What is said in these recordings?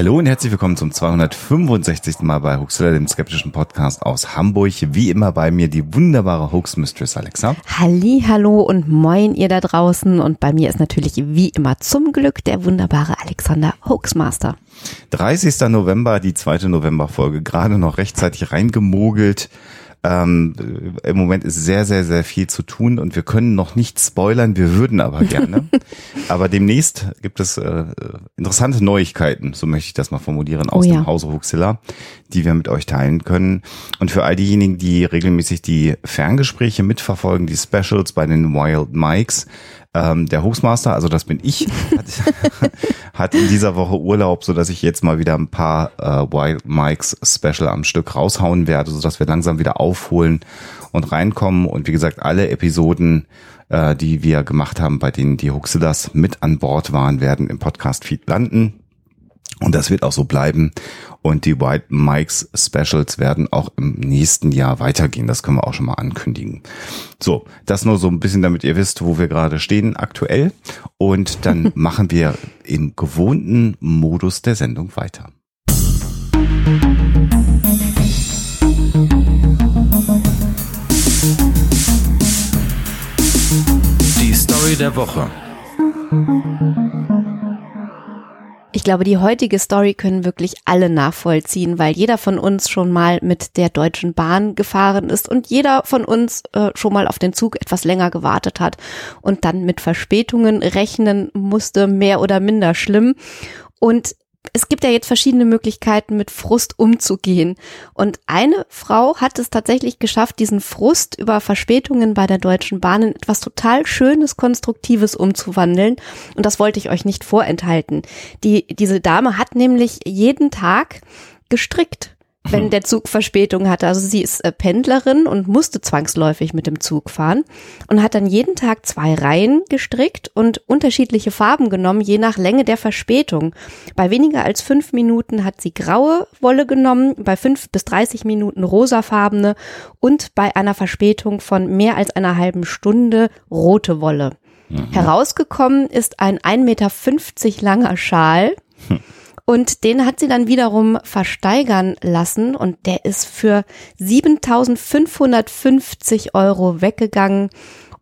Hallo und herzlich willkommen zum 265. Mal bei Huxilla, dem skeptischen Podcast aus Hamburg. Wie immer bei mir die wunderbare Hoax Mistress Alexa. Halli, hallo und moin ihr da draußen. Und bei mir ist natürlich wie immer zum Glück der wunderbare Alexander Hoaxmaster. 30. November, die zweite Novemberfolge, gerade noch rechtzeitig reingemogelt. Ähm, Im Moment ist sehr, sehr, sehr viel zu tun und wir können noch nicht spoilern, wir würden aber gerne. aber demnächst gibt es äh, interessante Neuigkeiten, so möchte ich das mal formulieren, aus Oh ja. dem Hause Huxilla, die wir mit euch teilen können. Und für all diejenigen, die regelmäßig die Ferngespräche mitverfolgen, die Specials bei den Wild Mikes, ähm, der Hoaxmaster, also das bin ich, hat, hat in dieser Woche Urlaub, so dass ich jetzt mal wieder ein paar äh, Wild Mikes Special am Stück raushauen werde, so dass wir langsam wieder aufholen und reinkommen. Und wie gesagt, alle Episoden, äh, die wir gemacht haben, bei denen die Huxillas mit an Bord waren, werden im Podcast-Feed landen. Und das wird auch so bleiben. Und die White Mikes Specials werden auch im nächsten Jahr weitergehen. Das können wir auch schon mal ankündigen. So, das nur so ein bisschen, damit ihr wisst, wo wir gerade stehen aktuell. Und dann machen wir im gewohnten Modus der Sendung weiter. Die Story der Woche. Ich glaube, die heutige Story können wirklich alle nachvollziehen, weil jeder von uns schon mal mit der Deutschen Bahn gefahren ist und jeder von uns äh, schon mal auf den Zug etwas länger gewartet hat und dann mit Verspätungen rechnen musste, mehr oder minder schlimm. Und es gibt ja jetzt verschiedene Möglichkeiten, mit Frust umzugehen. Und eine Frau hat es tatsächlich geschafft, diesen Frust über Verspätungen bei der Deutschen Bahn in etwas total Schönes, Konstruktives umzuwandeln. Und das wollte ich euch nicht vorenthalten. Die, diese Dame hat nämlich jeden Tag gestrickt wenn der Zug Verspätung hatte. Also sie ist äh, Pendlerin und musste zwangsläufig mit dem Zug fahren und hat dann jeden Tag zwei Reihen gestrickt und unterschiedliche Farben genommen, je nach Länge der Verspätung. Bei weniger als fünf Minuten hat sie graue Wolle genommen, bei fünf bis 30 Minuten rosafarbene und bei einer Verspätung von mehr als einer halben Stunde rote Wolle. Herausgekommen ist ein 1,50 Meter langer Schal. Und den hat sie dann wiederum versteigern lassen und der ist für 7550 Euro weggegangen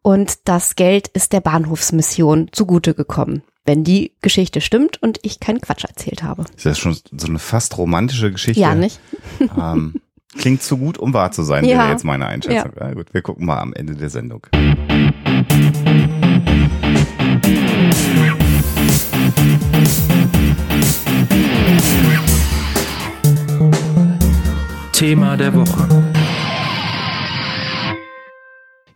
und das Geld ist der Bahnhofsmission zugute gekommen. Wenn die Geschichte stimmt und ich keinen Quatsch erzählt habe. Ist das schon so eine fast romantische Geschichte? Ja, nicht? Ähm, klingt zu gut, um wahr zu sein, Ja. wäre jetzt meine Einschätzung. Ja. gut, wir gucken mal am Ende der Sendung. Thema der Woche.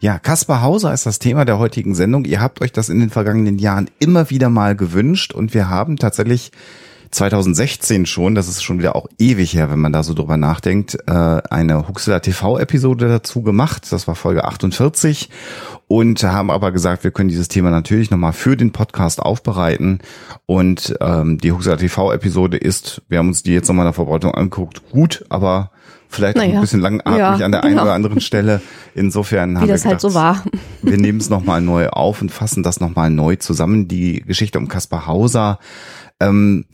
Ja, Kaspar Hauser ist das Thema der heutigen Sendung. Ihr habt euch das in den vergangenen Jahren immer wieder mal gewünscht und wir haben tatsächlich 2016 schon, das ist schon wieder auch ewig her, wenn man da so drüber nachdenkt, äh, eine Huxler TV-Episode dazu gemacht. Das war Folge 48 und haben aber gesagt, wir können dieses Thema natürlich nochmal für den Podcast aufbereiten und ähm, die Huxler TV-Episode ist, wir haben uns die jetzt nochmal in der Vorbereitung angeguckt, gut, aber vielleicht auch Naja. ein bisschen langatmig Ja, an der einen genau. oder anderen Stelle. Insofern haben Wie wir das halt gedacht, so war. wir nehmen es nochmal neu auf und fassen das nochmal neu zusammen. Die Geschichte um Kaspar Hauser. Ähm,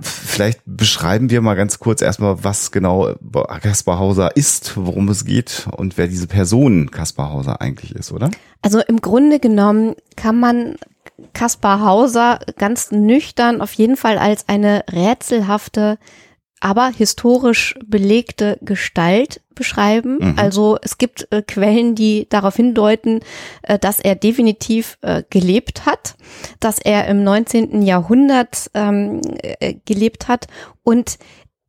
vielleicht beschreiben wir mal ganz kurz erstmal, was genau Kaspar Hauser ist, worum es geht und wer diese Person Kaspar Hauser eigentlich ist, oder? Also im Grunde genommen kann man Kaspar Hauser ganz nüchtern auf jeden Fall als eine rätselhafte, aber historisch belegte Gestalt beschreiben. Mhm. Also es gibt äh, Quellen, die darauf hindeuten, äh, dass er definitiv äh, gelebt hat, dass er im 19. Jahrhundert ähm, äh, gelebt hat und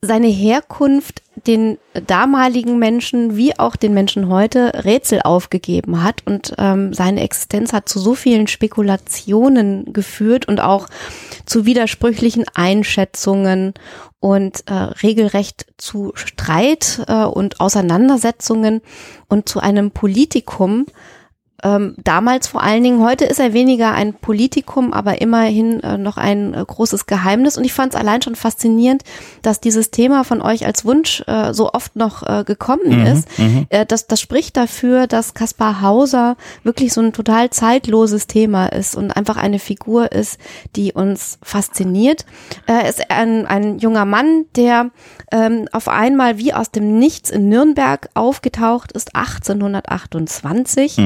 seine Herkunft den damaligen Menschen wie auch den Menschen heute Rätsel aufgegeben hat und ähm, seine Existenz hat zu so vielen Spekulationen geführt und auch zu widersprüchlichen Einschätzungen und äh, regelrecht zu Streit äh, und Auseinandersetzungen und zu einem Politikum, Ähm, damals vor allen Dingen, heute ist er weniger ein Politikum, aber immerhin äh, noch ein äh, großes Geheimnis. Und ich fand es allein schon faszinierend, dass dieses Thema von euch als Wunsch äh, so oft noch äh, gekommen Mhm, ist. Äh, das, das spricht dafür, dass Kaspar Hauser wirklich so ein total zeitloses Thema ist und einfach eine Figur ist, die uns fasziniert. Er ist ein, ein junger Mann, der ähm, auf einmal wie aus dem Nichts in Nürnberg aufgetaucht ist, 1828.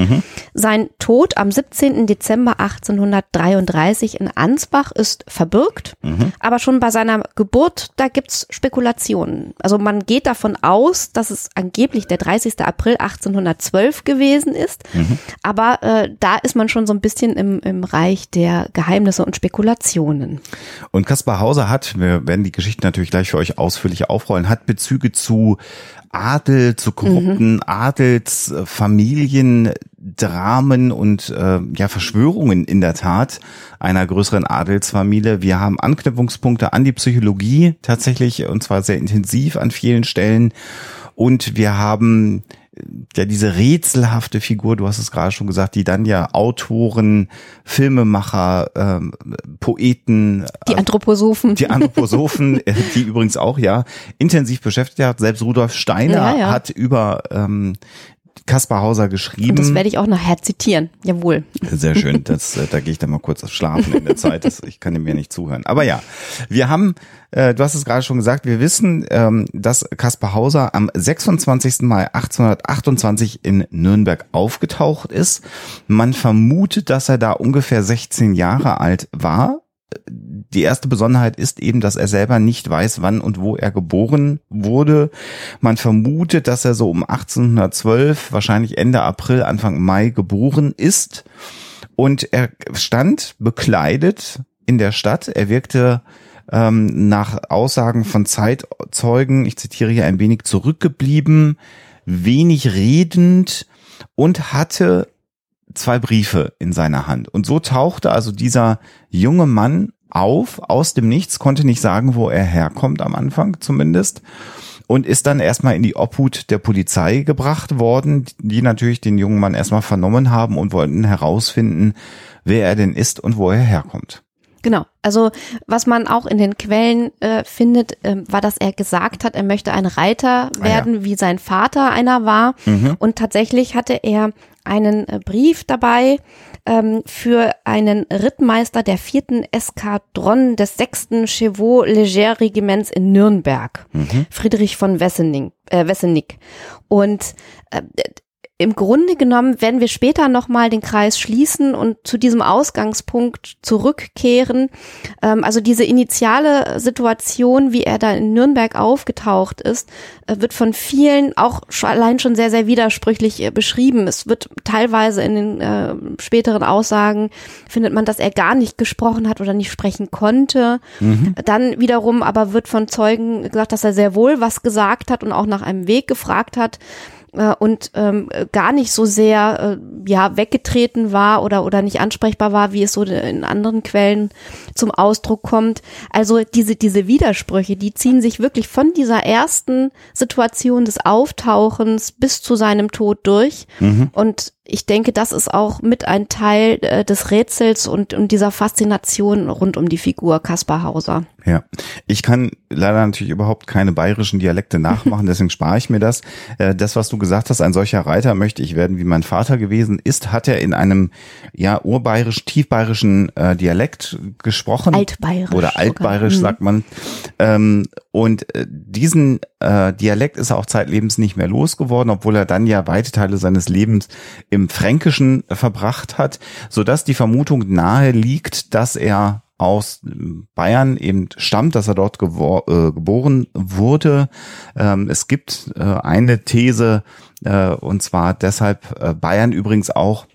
Sein Tod am 17. Dezember 1833 in Ansbach ist verbürgt, aber schon bei seiner Geburt, da gibt's Spekulationen. Also man geht davon aus, dass es angeblich der 30. April 1812 gewesen ist, aber äh, da ist man schon so ein bisschen im, im Reich der Geheimnisse und Spekulationen. Und Kaspar Hauser hat, wir werden die Geschichte natürlich gleich für euch ausführlich aufrollen, hat Bezüge zu Adel, zu korrupten Adelsfamilien, Dramen und äh, ja Verschwörungen in der Tat einer größeren Adelsfamilie. Wir haben Anknüpfungspunkte an die Psychologie tatsächlich und zwar sehr intensiv an vielen Stellen und wir haben ja diese rätselhafte Figur, du hast es gerade schon gesagt, die dann ja Autoren, Filmemacher, ähm, Poeten, Die Anthroposophen. die Anthroposophen, äh, die übrigens auch ja intensiv beschäftigt hat. Selbst Rudolf Steiner Ja, ja. hat über ähm, Kaspar Hauser geschrieben. Und das werde ich auch nachher zitieren. Jawohl. Sehr schön. Das, äh, da gehe ich dann mal kurz schlafen in der Zeit. Das, ich kann dem ja nicht zuhören. Aber ja, wir haben, äh, du hast es gerade schon gesagt, wir wissen, ähm, dass Kaspar Hauser am 26. Mai 1828 in Nürnberg aufgetaucht ist. Man vermutet, dass er da ungefähr 16 Jahre alt war. Die erste Besonderheit ist eben, dass er selber nicht weiß, wann und wo er geboren wurde. Man vermutet, dass er so um 1812, wahrscheinlich Ende April, Anfang Mai geboren ist. Und er stand bekleidet in der Stadt. Er wirkte ähm, nach Aussagen von Zeitzeugen, ich zitiere hier ein wenig zurückgeblieben, wenig redend und hatte zwei Briefe in seiner Hand. Und so tauchte also dieser junge Mann auf aus dem Nichts, konnte nicht sagen, wo er herkommt am Anfang zumindest und ist dann erstmal in die Obhut der Polizei gebracht worden, die natürlich den jungen Mann erstmal vernommen haben und wollten herausfinden, wer er denn ist und wo er herkommt. Genau. Also was man auch in den Quellen äh, findet, ähm, war, dass er gesagt hat, er möchte ein Reiter Ah, werden, wie sein Vater einer war. Und tatsächlich hatte er einen äh, Brief dabei ähm, für einen Rittmeister der vierten Eskadron des sechsten Chevaux Leger Regiments in Nürnberg, Friedrich von Wessening, äh, Wessenick. Und äh, im Grunde genommen werden wir später nochmal den Kreis schließen und zu diesem Ausgangspunkt zurückkehren. Ähm, also diese initiale Situation, wie er da in Nürnberg aufgetaucht ist, äh, wird von vielen auch allein schon sehr, sehr widersprüchlich äh, beschrieben. Es wird teilweise in den äh, späteren Aussagen findet man, dass er gar nicht gesprochen hat oder nicht sprechen konnte. Dann wiederum aber wird von Zeugen gesagt, dass er sehr wohl was gesagt hat und auch nach einem Weg gefragt hat und ähm, gar nicht so sehr äh, ja weggetreten war oder oder nicht ansprechbar war, wie es so in anderen Quellen zum Ausdruck kommt. Also diese diese Widersprüche, die ziehen sich wirklich von dieser ersten Situation des Auftauchens bis zu seinem Tod durch und ich denke, das ist auch mit ein Teil äh, des Rätsels und, und dieser Faszination rund um die Figur Kaspar Hauser. Ja, ich kann leider natürlich überhaupt keine bayerischen Dialekte nachmachen, deswegen spare ich mir das. Äh, Das, was du gesagt hast, ein solcher Reiter möchte ich werden, wie mein Vater gewesen ist, hat er in einem ja urbayerisch, tiefbayerischen äh, Dialekt gesprochen. Altbayerisch Oder sogar. altbayerisch, Mhm. sagt man. Ähm, Und äh, diesen äh, Dialekt ist er auch zeitlebens nicht mehr losgeworden, obwohl er dann ja weite Teile seines Lebens im Fränkischen verbracht hat, sodass die Vermutung nahe liegt, dass er aus Bayern eben stammt, dass er dort äh, geboren wurde. Ähm, es gibt äh, eine These, äh, und zwar deshalb äh, Bayern übrigens auch,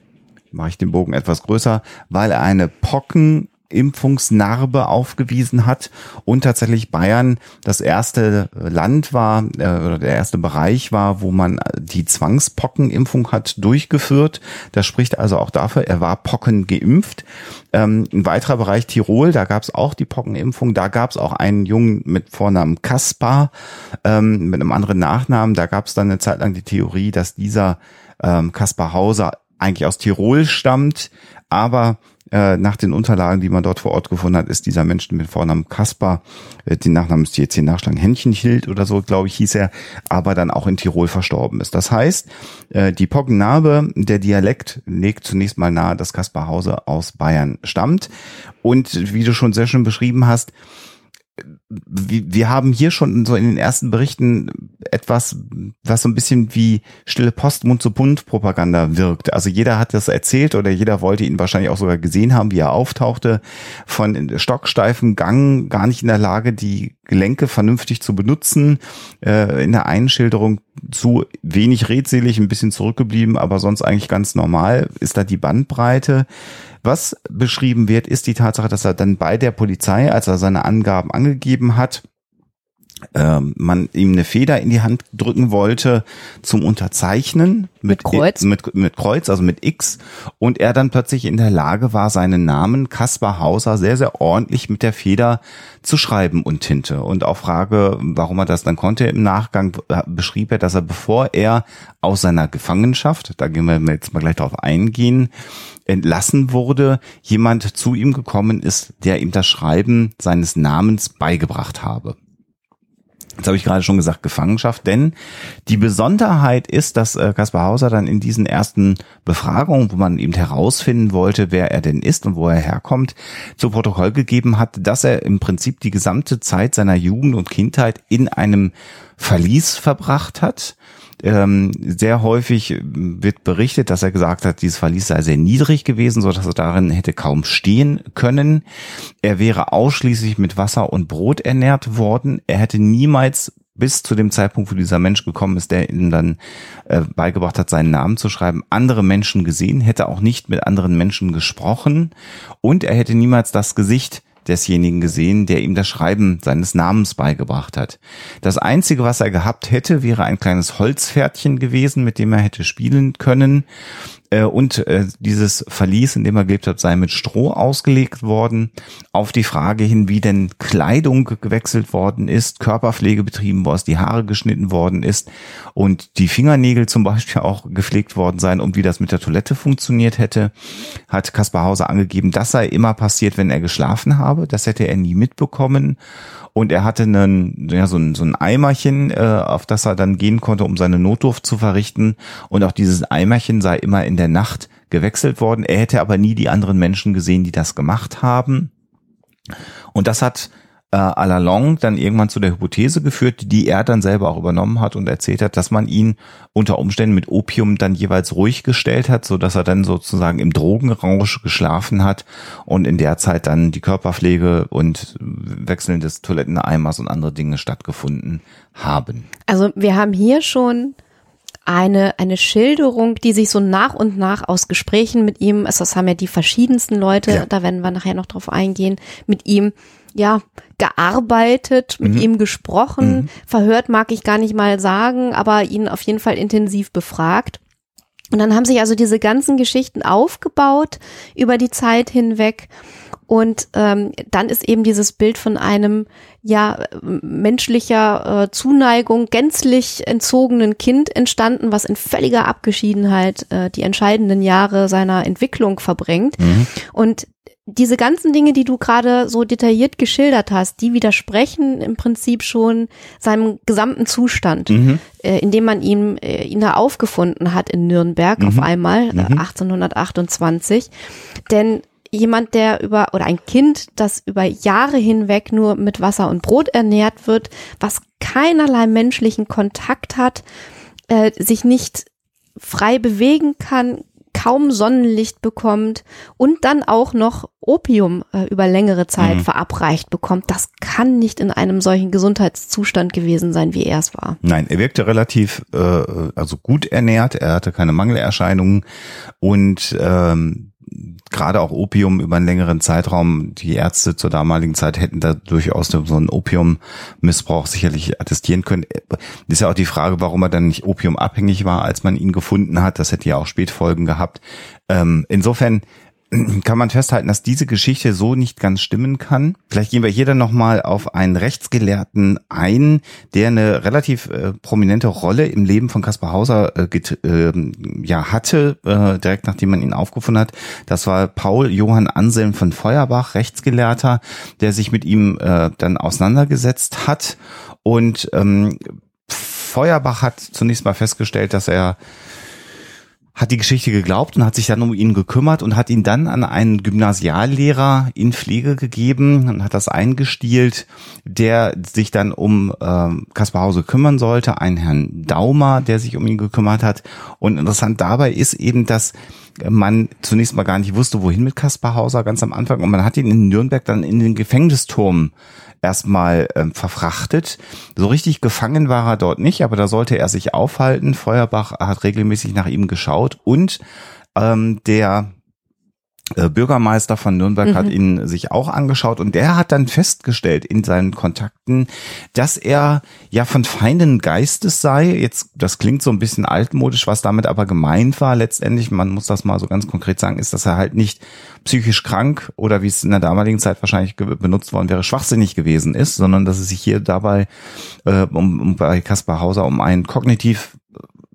mache ich den Bogen etwas größer, weil er eine Pocken Impfungsnarbe aufgewiesen hat und tatsächlich Bayern das erste Land war äh, oder der erste Bereich war, wo man die Zwangspockenimpfung hat durchgeführt. Das spricht also auch dafür, er war Pocken geimpft. Ähm, ein weiterer Bereich Tirol, da gab es auch die Pockenimpfung, da gab es auch einen Jungen mit Vornamen Kaspar, ähm, mit einem anderen Nachnamen. Da gab es dann eine Zeit lang die Theorie, dass dieser ähm, Kaspar Hauser eigentlich aus Tirol stammt, aber äh, nach den Unterlagen, die man dort vor Ort gefunden hat, ist dieser Mensch mit Vornamen Kaspar, äh, den Nachnamen müsst ihr jetzt hier nachschlagen, Händchenhild oder so, glaube ich, hieß er, aber dann auch in Tirol verstorben ist. Das heißt, äh, die Poggennabe, der Dialekt legt zunächst mal nahe, dass Kaspar Hause aus Bayern stammt. Und wie du schon sehr schön beschrieben hast, wir haben hier schon so in den ersten Berichten etwas, was so ein bisschen wie stille Post, Mund zu Mund Propaganda wirkt. Also jeder hat das erzählt oder jeder wollte ihn wahrscheinlich auch sogar gesehen haben, wie er auftauchte, von stocksteifen Gang, gar nicht in der Lage, die Gelenke vernünftig zu benutzen. Äh, in der Einschilderung zu wenig redselig, ein bisschen zurückgeblieben, aber sonst eigentlich ganz normal ist da die Bandbreite. Was beschrieben wird, ist die Tatsache, dass er dann bei der Polizei, als er seine Angaben angegeben hat, ähm, man ihm eine Feder in die Hand drücken wollte zum Unterzeichnen mit, mit Kreuz, mit, mit Kreuz, also mit X, und er dann plötzlich in der Lage war, seinen Namen Kaspar Hauser sehr, sehr ordentlich mit der Feder zu schreiben und Tinte. Und auf Frage, warum er das dann konnte. Im Nachgang, beschrieb er, dass er bevor er aus seiner Gefangenschaft, da gehen wir jetzt mal gleich darauf eingehen, entlassen wurde, jemand zu ihm gekommen ist, der ihm das Schreiben seines Namens beigebracht habe. Jetzt habe ich gerade schon gesagt, Gefangenschaft, denn die Besonderheit ist, dass äh, Kaspar Hauser dann in diesen ersten Befragungen, wo man eben herausfinden wollte, wer er denn ist und wo er herkommt, zu Protokoll gegeben hat, dass er im Prinzip die gesamte Zeit seiner Jugend und Kindheit in einem Verlies verbracht hat ähm, sehr häufig wird berichtet, dass er gesagt hat, dieses Verlies sei sehr niedrig gewesen, so dass er darin hätte kaum stehen können. Er wäre ausschließlich mit Wasser und Brot ernährt worden. Er hätte niemals bis zu dem Zeitpunkt, wo dieser Mensch gekommen ist, der ihm dann äh, beigebracht hat, seinen Namen zu schreiben, andere Menschen gesehen, hätte auch nicht mit anderen Menschen gesprochen und er hätte niemals das Gesicht desjenigen gesehen, der ihm das Schreiben seines Namens beigebracht hat. Das Einzige, was er gehabt hätte, wäre ein kleines Holzpferdchen gewesen, mit dem er hätte spielen können. Äh, und äh, dieses Verlies, in dem er gelebt hat, sei mit Stroh ausgelegt worden. Auf die Frage hin, wie denn Kleidung gewechselt worden ist, Körperpflege betrieben worden ist, die Haare geschnitten worden ist und die Fingernägel zum Beispiel auch gepflegt worden seien und wie das mit der Toilette funktioniert hätte, hat Kaspar Hauser angegeben, das sei immer passiert, wenn er geschlafen habe. Das hätte er nie mitbekommen und er hatte einen, ja, so ein, so ein Eimerchen, äh, auf das er dann gehen konnte, um seine Notdurft zu verrichten. Und auch dieses Eimerchen sei immer in der Nacht gewechselt worden. Er hätte aber nie die anderen Menschen gesehen, die das gemacht haben. Und das hat äh, à la longue dann irgendwann zu der Hypothese geführt, die er dann selber auch übernommen hat und erzählt hat, dass man ihn unter Umständen mit Opium dann jeweils ruhig gestellt hat, so dass er dann sozusagen im Drogenrausch geschlafen hat und in der Zeit dann die Körperpflege und Wechseln des Toiletteneimers und andere Dinge stattgefunden haben. Also wir haben hier schon eine, eine Schilderung, die sich so nach und nach aus Gesprächen mit ihm, also das haben ja die verschiedensten Leute, ja. da werden wir nachher noch drauf eingehen, mit ihm ja, gearbeitet, mit mhm. ihm gesprochen, mhm. verhört mag ich gar nicht mal sagen, aber ihn auf jeden Fall intensiv befragt. Und dann haben sich also diese ganzen Geschichten aufgebaut über die Zeit hinweg. Und ähm, dann ist eben dieses Bild von einem ja menschlicher äh, Zuneigung gänzlich entzogenen Kind entstanden, was in völliger Abgeschiedenheit äh, die entscheidenden Jahre seiner Entwicklung verbringt. Mhm. Und diese ganzen Dinge, die du gerade so detailliert geschildert hast, die widersprechen im Prinzip schon seinem gesamten Zustand, mhm. äh, in dem man ihn, äh, ihn da aufgefunden hat in Nürnberg mhm. auf einmal, äh, 1828. Mhm. Denn jemand, der über, oder ein Kind, das über Jahre hinweg nur mit Wasser und Brot ernährt wird, was keinerlei menschlichen Kontakt hat, äh, sich nicht frei bewegen kann, kaum Sonnenlicht bekommt und dann auch noch Opium äh, über längere Zeit mhm. verabreicht bekommt, das kann nicht in einem solchen Gesundheitszustand gewesen sein, wie er es war. Nein, er wirkte relativ äh, also gut ernährt, er hatte keine Mangelerscheinungen und ähm, gerade auch Opium über einen längeren Zeitraum, die Ärzte zur damaligen Zeit hätten da durchaus so einen Opiummissbrauch sicherlich attestieren können. Ist ja auch die Frage, warum er dann nicht opiumabhängig war, als man ihn gefunden hat. Das hätte ja auch Spätfolgen gehabt. Ähm, insofern kann man festhalten, dass diese Geschichte so nicht ganz stimmen kann. Vielleicht gehen wir hier dann nochmal auf einen Rechtsgelehrten ein, der eine relativ äh, prominente Rolle im Leben von Caspar Hauser äh, äh, ja, hatte, äh, direkt nachdem man ihn aufgefunden hat. Das war Paul Johann Anselm von Feuerbach, Rechtsgelehrter, der sich mit ihm äh, dann auseinandergesetzt hat. Und ähm, Feuerbach hat zunächst mal festgestellt, dass er hat die Geschichte geglaubt und hat sich dann um ihn gekümmert und hat ihn dann an einen Gymnasiallehrer in Pflege gegeben und hat das eingestielt, der sich dann um ähm, Kaspar Hause kümmern sollte, einen Herrn Daumer, der sich um ihn gekümmert hat. Und interessant dabei ist eben, dass man zunächst mal gar nicht wusste, wohin mit Kaspar Hauser ganz am Anfang und man hat ihn in Nürnberg dann in den Gefängnisturm erstmal ähm, verfrachtet. So richtig gefangen war er dort nicht, aber da sollte er sich aufhalten. Feuerbach hat regelmäßig nach ihm geschaut und ähm, der Bürgermeister von Nürnberg mhm. hat ihn sich auch angeschaut und der hat dann festgestellt in seinen Kontakten, dass er ja von feinen Geistes sei. Jetzt, das klingt so ein bisschen altmodisch, was damit aber gemeint war letztendlich, man muss das mal so ganz konkret sagen, ist, dass er halt nicht psychisch krank oder wie es in der damaligen Zeit wahrscheinlich benutzt worden wäre, schwachsinnig gewesen ist, sondern dass es sich hier dabei äh, um, um bei Kaspar Hauser um einen kognitiv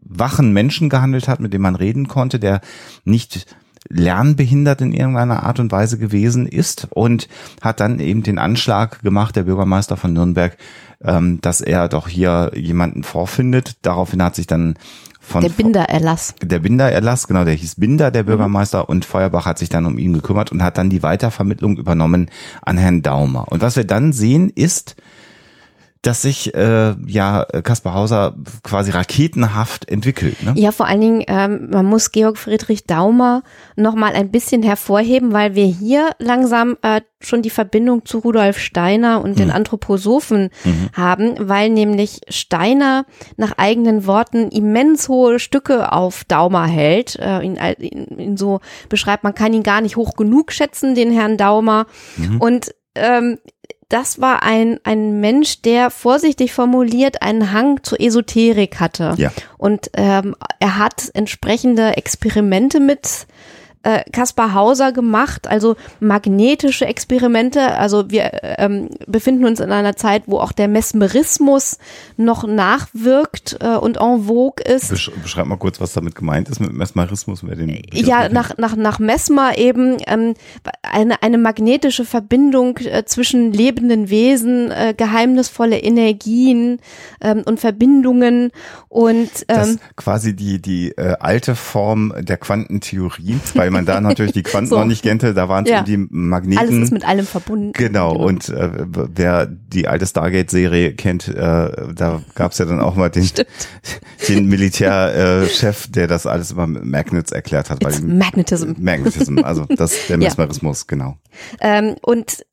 wachen Menschen gehandelt hat, mit dem man reden konnte, der nicht lernbehindert in irgendeiner Art und Weise gewesen ist und hat dann eben den Anschlag gemacht, der Bürgermeister von Nürnberg, ähm, dass er doch hier jemanden vorfindet. Daraufhin hat sich dann von der Bindererlass. Der Bindererlass, genau, der hieß Binder, der mhm. Bürgermeister, mhm. und Feuerbach hat sich dann um ihn gekümmert und hat dann die Weitervermittlung übernommen an Herrn Daumer. Und was wir dann sehen, ist, dass sich äh, ja Kaspar Hauser quasi raketenhaft entwickelt. Ne? Ja, vor allen Dingen, ähm, man muss Georg Friedrich Daumer noch mal ein bisschen hervorheben, weil wir hier langsam äh, schon die Verbindung zu Rudolf Steiner und den mhm. Anthroposophen mhm. haben, weil nämlich Steiner nach eigenen Worten immens hohe Stücke auf Daumer hält. Äh, ihn, ihn, ihn so beschreibt, man kann ihn gar nicht hoch genug schätzen, den Herrn Daumer. Mhm. Und ähm, das war ein, ein Mensch, der vorsichtig formuliert einen Hang zur Esoterik hatte. Ja. Und ähm, er hat entsprechende Experimente mit äh, Kaspar Hauser gemacht, also magnetische Experimente. Also wir ähm, befinden uns in einer Zeit, wo auch der Mesmerismus noch nachwirkt äh, und en vogue ist. Besch beschreib mal kurz, was damit gemeint ist mit Mesmerismus. Wer den ja, nach, nach, nach Mesmer eben ähm, eine, eine magnetische Verbindung äh, zwischen lebenden Wesen, äh, geheimnisvolle Energien ähm, und Verbindungen und ähm, das quasi die, die äh, alte Form der Quantentheorie, weil man da natürlich die Quanten so. noch nicht kannte, da waren ja. die Magneten. Alles ist mit allem verbunden. Genau, genau. und äh, wer die alte Stargate-Serie kennt, äh, da gab es ja dann auch mal den, den Militärchef, äh, der das alles immer mit Magnets erklärt hat. It's weil Magnetism. Magnetism, also das der Mesmerismus, ja. genau. Ähm, und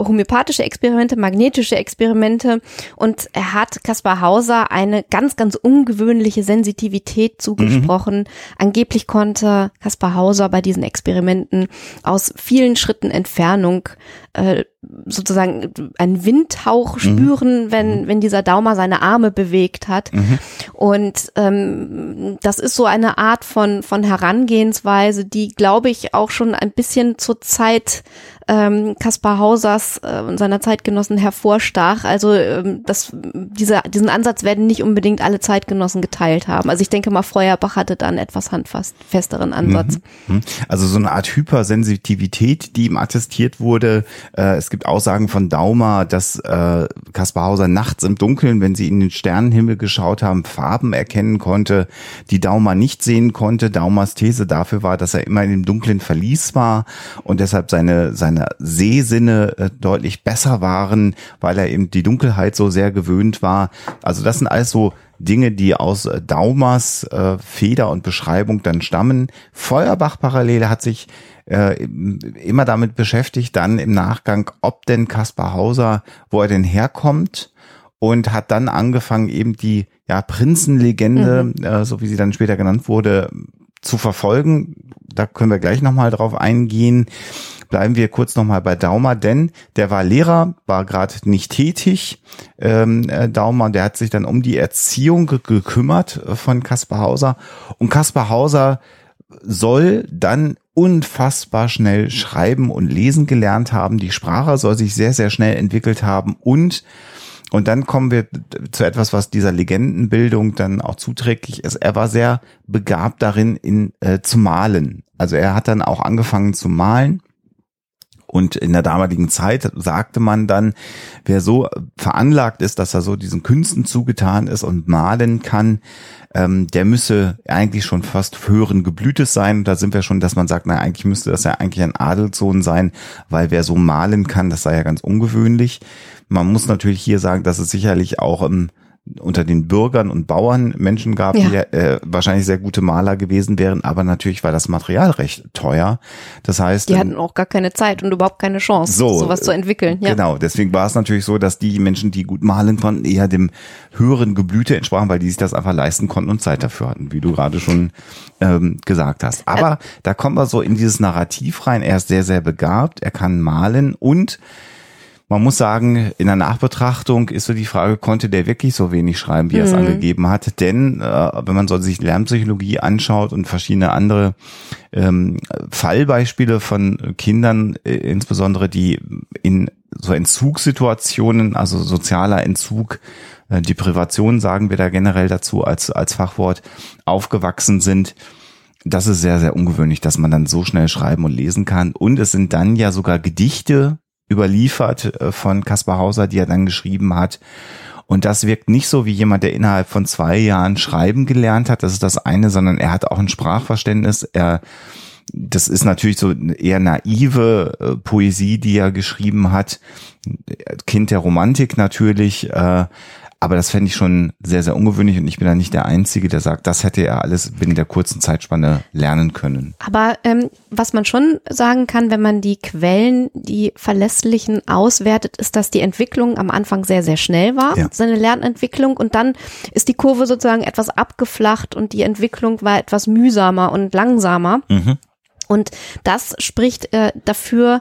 homöopathische Experimente, magnetische Experimente und er hat Kaspar Hauser eine ganz, ganz ungewöhnliche Sensitivität zugesprochen. Mhm. Angeblich konnte Kaspar Hauser bei diesen Experimenten aus vielen Schritten Entfernung äh, sozusagen einen Windhauch mhm. spüren, wenn, mhm. wenn dieser Daumer seine Arme bewegt hat. Mhm. Und ähm, das ist so eine Art von, von Herangehensweise, die, glaube ich, auch schon ein bisschen zur Zeit ähm, Kaspar Hausers äh, und seiner Zeitgenossen hervorstach. Also ähm, das, diese, diesen Ansatz werden nicht unbedingt alle Zeitgenossen geteilt haben. Also ich denke mal, Feuerbach hatte da einen etwas handfesteren Ansatz. Mhm. mhm. Also so eine Art Hypersensitivität, die ihm attestiert wurde. Äh, es gibt Aussagen von Daumer, dass äh, Kaspar Hauser nachts im Dunkeln, wenn sie in den Sternenhimmel geschaut haben, Farben erkennen konnte, die Daumer nicht sehen konnte. Daumers These dafür war, dass er immer in dem dunklen Verlies war und deshalb seine, seine Sehsinne äh, deutlich besser waren, weil er eben die Dunkelheit so sehr gewöhnt war. Also das sind alles so Dinge, die aus äh, Daumers äh, Feder und Beschreibung dann stammen. Feuerbach-Parallele hat sich äh, immer damit beschäftigt, dann im Nachgang, ob denn Kaspar Hauser, wo er denn herkommt und hat dann angefangen, eben die ja, Prinzenlegende, mhm. äh, so wie sie dann später genannt wurde, zu verfolgen. Da können wir gleich nochmal drauf eingehen. Bleiben wir kurz nochmal bei Daumer, denn der war Lehrer, war gerade nicht tätig. Ähm, äh, Daumer, der hat sich dann um die Erziehung gekümmert von Kaspar Hauser. Und Kaspar Hauser soll dann unfassbar schnell schreiben und lesen gelernt haben. Die Sprache soll sich sehr, sehr schnell entwickelt haben und und dann kommen wir zu etwas, was dieser Legendenbildung dann auch zuträglich ist. Er war sehr begabt darin, in, äh, zu malen. Also er hat dann auch angefangen zu malen und in der damaligen Zeit sagte man dann, wer so veranlagt ist, dass er so diesen Künsten zugetan ist und malen kann, ähm, der müsse eigentlich schon fast höheren Geblütes sein. Da sind wir schon, dass man sagt, na eigentlich müsste das ja eigentlich ein Adelssohn sein, weil wer so malen kann, das sei ja ganz ungewöhnlich. Man muss natürlich hier sagen, dass es sicherlich auch im unter den Bürgern und Bauern Menschen gab, ja. die äh, wahrscheinlich sehr gute Maler gewesen wären, aber natürlich war das Material recht teuer. Das heißt, die hatten auch gar keine Zeit und überhaupt keine Chance, so, sowas zu entwickeln. Ja. Genau, deswegen war es natürlich so, dass die Menschen, die gut malen konnten, eher dem höheren Geblüte entsprachen, weil die sich das einfach leisten konnten und Zeit dafür hatten, wie du gerade schon ähm, gesagt hast. Aber äh. da kommen wir so in dieses Narrativ rein. Er ist sehr, sehr begabt, er kann malen und man muss sagen, in der Nachbetrachtung ist so die Frage, konnte der wirklich so wenig schreiben, wie er es mhm. angegeben hat? Denn äh, wenn man so sich Lernpsychologie anschaut und verschiedene andere ähm, Fallbeispiele von Kindern, äh, insbesondere die in so Entzugssituationen, also sozialer Entzug, äh, Deprivation sagen wir da generell dazu als, als Fachwort, aufgewachsen sind, das ist sehr, sehr ungewöhnlich, dass man dann so schnell schreiben und lesen kann. Und es sind dann ja sogar Gedichte überliefert äh, von Kaspar Hauser, die er dann geschrieben hat. Und das wirkt nicht so wie jemand, der innerhalb von zwei Jahren schreiben gelernt hat. Das ist das eine, sondern er hat auch ein Sprachverständnis. Er, das ist natürlich so eher naive äh, Poesie, die er geschrieben hat. Kind der Romantik natürlich. Aber das fände ich schon sehr, sehr ungewöhnlich und ich bin da nicht der Einzige, der sagt, das hätte er alles binnen der kurzen Zeitspanne lernen können. Aber ähm, was man schon sagen kann, wenn man die Quellen, die verlässlichen auswertet, ist, dass die Entwicklung am Anfang sehr, sehr schnell war, ja. seine Lernentwicklung und dann ist die Kurve sozusagen etwas abgeflacht und die Entwicklung war etwas mühsamer und langsamer. Mhm. Und das spricht äh, dafür,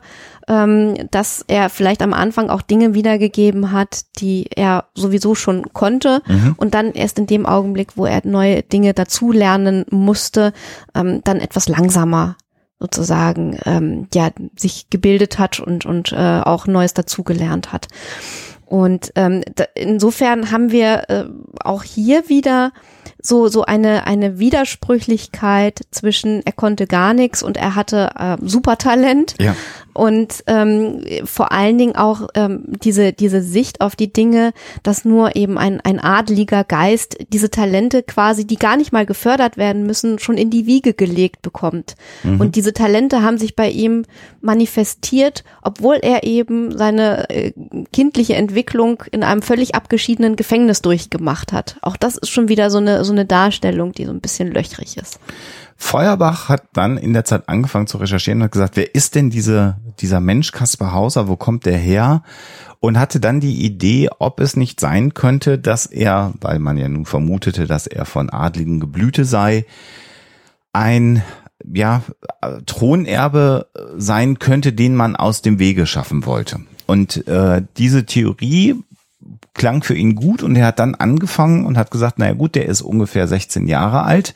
dass er vielleicht am Anfang auch Dinge wiedergegeben hat, die er sowieso schon konnte. Mhm. Und dann erst in dem Augenblick, wo er neue Dinge dazulernen musste, ähm, dann etwas langsamer sozusagen ähm, ja sich gebildet hat und und äh, auch Neues dazugelernt hat. Und ähm, insofern haben wir äh, auch hier wieder so so eine eine Widersprüchlichkeit zwischen er konnte gar nichts und er hatte äh, Supertalent ja. Und ähm, vor allen Dingen auch ähm, diese diese Sicht auf die Dinge, dass nur eben ein ein adliger Geist diese Talente quasi, die gar nicht mal gefördert werden müssen, schon in die Wiege gelegt bekommt. Mhm. Und diese Talente haben sich bei ihm manifestiert, obwohl er eben seine äh, kindliche Entwicklung in einem völlig abgeschiedenen Gefängnis durchgemacht hat. Auch das ist schon wieder so eine so eine Darstellung, die so ein bisschen löchrig ist. Feuerbach hat dann in der Zeit angefangen zu recherchieren und hat gesagt, wer ist denn diese, dieser Mensch Kaspar Hauser, wo kommt der her? Und hatte dann die Idee, ob es nicht sein könnte, dass er, weil man ja nun vermutete, dass er von adligen Geblüte sei, ein ja, Thronerbe sein könnte, den man aus dem Wege schaffen wollte. Und äh, diese Theorie klang für ihn gut und er hat dann angefangen und hat gesagt, naja gut, der ist ungefähr 16 Jahre alt,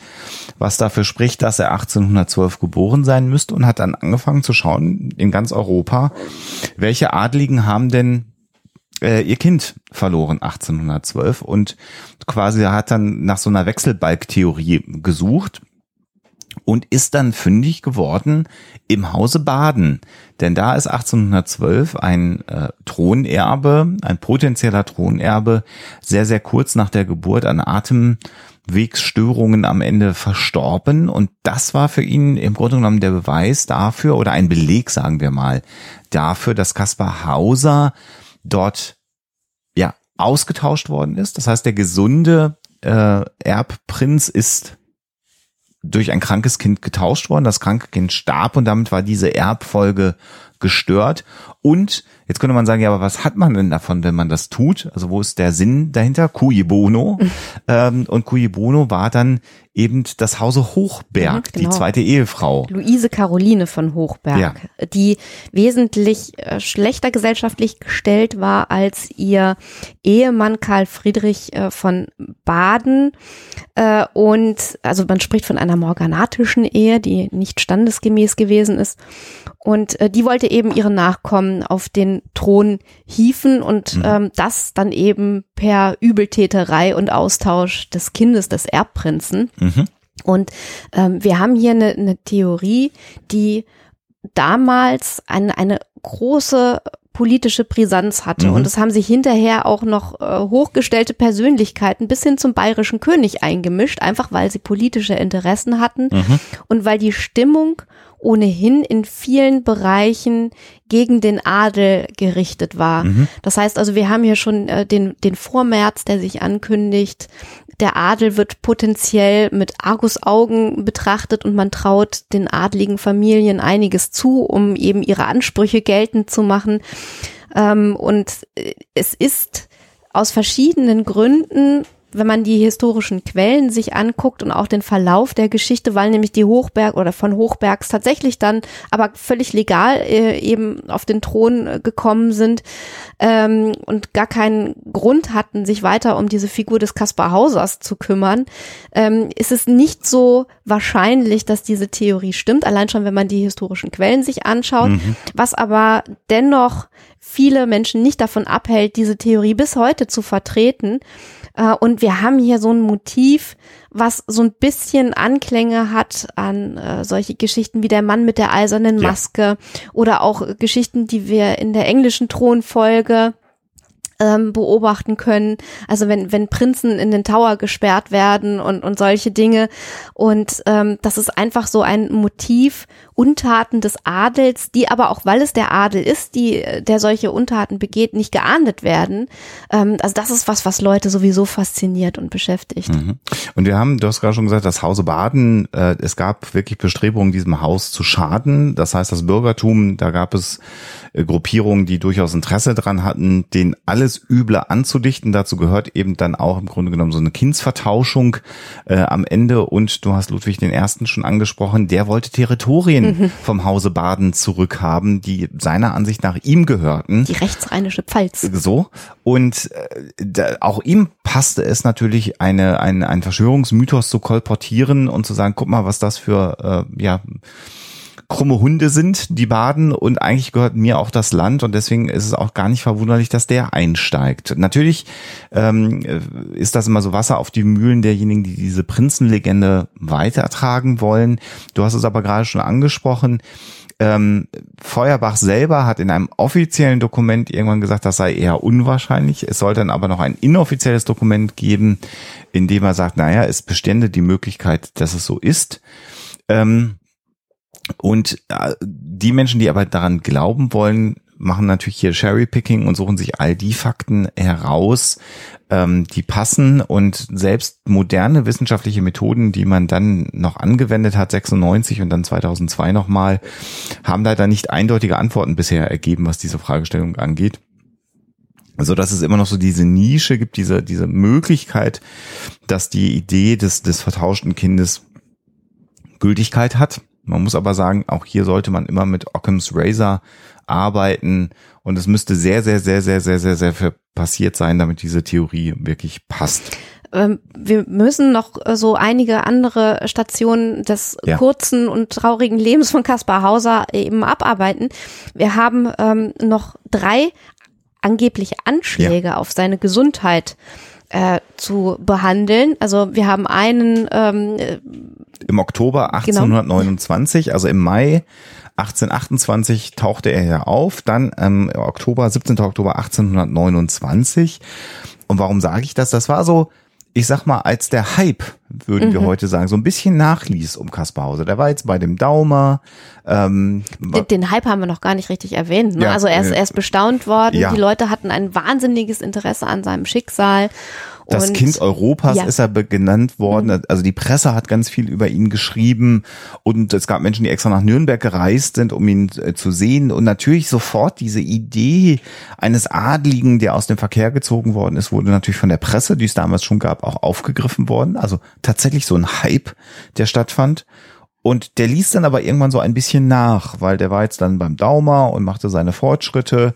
was dafür spricht, dass er 1812 geboren sein müsste und hat dann angefangen zu schauen in ganz Europa, welche Adligen haben denn äh, ihr Kind verloren 1812 und quasi hat dann nach so einer Wechselbalgtheorie gesucht und ist dann fündig geworden im Hause Baden. Denn da ist 1812 ein äh, Thronerbe, ein potenzieller Thronerbe, sehr, sehr kurz nach der Geburt an Atemwegsstörungen am Ende verstorben. Und das war für ihn im Grunde genommen der Beweis dafür oder ein Beleg, sagen wir mal, dafür, dass Kaspar Hauser dort ja ausgetauscht worden ist. Das heißt, der gesunde äh, Erbprinz ist durch ein krankes Kind getauscht worden. Das kranke Kind starb und damit war diese Erbfolge gestört und jetzt könnte man sagen, ja, aber was hat man denn davon, wenn man das tut? Also wo ist der Sinn dahinter? Cui bono. ähm, und Cui bono war dann eben das Hause Hochberg, Mhm, genau. die zweite Ehefrau. Luise Caroline von Hochberg, Ja. die wesentlich äh, schlechter gesellschaftlich gestellt war als ihr Ehemann Karl Friedrich äh, von Baden. Äh, und also man spricht von einer morganatischen Ehe, die nicht standesgemäß gewesen ist. Und äh, die wollte eben ihre Nachkommen auf den Thron hieven und ähm, das dann eben per Übeltäterei und Austausch des Kindes des Erbprinzen. Und ähm, wir haben hier eine, eine Theorie, die damals eine, eine große politische Brisanz hatte. Mhm. Und es haben sich hinterher auch noch äh, hochgestellte Persönlichkeiten bis hin zum bayerischen König eingemischt, einfach weil sie politische Interessen hatten und weil die Stimmung ohnehin in vielen Bereichen gegen den Adel gerichtet war. Das heißt also, wir haben hier schon äh, den, den Vormärz, der sich ankündigt. Der Adel wird potenziell mit Argusaugen betrachtet und man traut den adligen Familien einiges zu, um eben ihre Ansprüche geltend zu machen. Ähm, und äh, es ist aus verschiedenen Gründen, wenn man die historischen Quellen sich anguckt und auch den Verlauf der Geschichte, weil nämlich die Hochberg oder von Hochbergs tatsächlich dann aber völlig legal äh, eben auf den Thron äh, gekommen sind ähm, und gar keinen Grund hatten, sich weiter um diese Figur des Kaspar Hausers zu kümmern, ähm, ist es nicht so wahrscheinlich, dass diese Theorie stimmt, allein schon, wenn man die historischen Quellen sich anschaut, was aber dennoch viele Menschen nicht davon abhält, diese Theorie bis heute zu vertreten. Äh, Und wir haben hier so ein Motiv, was so ein bisschen Anklänge hat an äh, solche Geschichten wie der Mann mit der eisernen Ja. Maske oder auch Geschichten, die wir in der englischen Thronfolge ähm, beobachten können. Also wenn, wenn Prinzen in den Tower gesperrt werden und, und solche Dinge. Und ähm, das ist einfach so ein Motiv, Untaten des Adels, die aber auch, weil es der Adel ist, die, der solche Untaten begeht, nicht geahndet werden. Ähm, also das ist was, was Leute sowieso fasziniert und beschäftigt. Mhm. Und wir haben, du hast gerade schon gesagt, das Hause Baden, äh, es gab wirklich Bestrebungen, diesem Haus zu schaden. Das heißt, das Bürgertum, da gab es Gruppierungen, die durchaus Interesse dran hatten, den alles Üble anzudichten. Dazu gehört eben dann auch im Grunde genommen so eine Kindsvertauschung äh, am Ende. Und du hast Ludwig den Ersten schon angesprochen, der wollte Territorien vom Hause Baden zurückhaben, die seiner Ansicht nach ihm gehörten. Die rechtsrheinische Pfalz. So. Und äh, da, auch ihm passte es natürlich, eine, ein, ein Verschwörungsmythos zu kolportieren und zu sagen, guck mal, was das für äh, ja, krumme Hunde sind, die baden und eigentlich gehört mir auch das Land und deswegen ist es auch gar nicht verwunderlich, dass der einsteigt. Natürlich ähm, äh, ist das immer so Wasser auf die Mühlen derjenigen, die diese Prinzenlegende weitertragen wollen. Du hast es aber gerade schon angesprochen. Ähm, Feuerbach selber hat in einem offiziellen Dokument irgendwann gesagt, das sei eher unwahrscheinlich. Es soll dann aber noch ein inoffizielles Dokument geben, in dem er sagt, naja, es bestände die Möglichkeit, dass es so ist. Ähm, und äh, die Menschen, die aber daran glauben wollen, machen natürlich hier Cherry-Picking und suchen sich all die Fakten heraus, ähm, die passen. Und selbst moderne wissenschaftliche Methoden, die man dann noch angewendet hat, 96 und dann 2002 nochmal, haben leider nicht eindeutige Antworten bisher ergeben, was diese Fragestellung angeht. So dass es immer noch so diese Nische gibt, diese, diese Möglichkeit, dass die Idee des, des vertauschten Kindes Gültigkeit hat. Man muss aber sagen, auch hier sollte man immer mit Occam's Razor arbeiten und es müsste sehr, sehr, sehr, sehr, sehr, sehr, sehr viel passiert sein, damit diese Theorie wirklich passt. Ähm, wir müssen noch äh, so einige andere Stationen des Ja. kurzen und traurigen Lebens von Kaspar Hauser eben abarbeiten. Wir haben ähm, noch drei angebliche Anschläge auf seine Gesundheit äh, zu behandeln. Also wir haben einen ähm, äh, Im Oktober 1829, also im Mai 1828 tauchte er ja auf, dann im Oktober, 17. Oktober 1829. Und warum sage ich das? Das war so, ich sag mal, als der Hype, würden wir heute sagen, so ein bisschen nachließ um Kaspar Hauser. Der war jetzt bei dem Daumer, ähm, Den, den Hype haben wir noch gar nicht richtig erwähnt. Ne? Ja, also er ist, äh, er ist bestaunt worden. ja. Die Leute hatten ein wahnsinniges Interesse an seinem Schicksal. Das Und- Kind Europas Ja. Mhm. ist er genannt worden. Also die Presse hat ganz viel über ihn geschrieben und es gab Menschen, die extra nach Nürnberg gereist sind, um ihn äh, zu sehen. Und natürlich sofort diese Idee eines Adligen, der aus dem Verkehr gezogen worden ist, wurde natürlich von der Presse, die es damals schon gab, auch aufgegriffen worden. Also tatsächlich so ein Hype, der stattfand. Und der ließ dann aber irgendwann so ein bisschen nach, weil der war jetzt dann beim Daumer und machte seine Fortschritte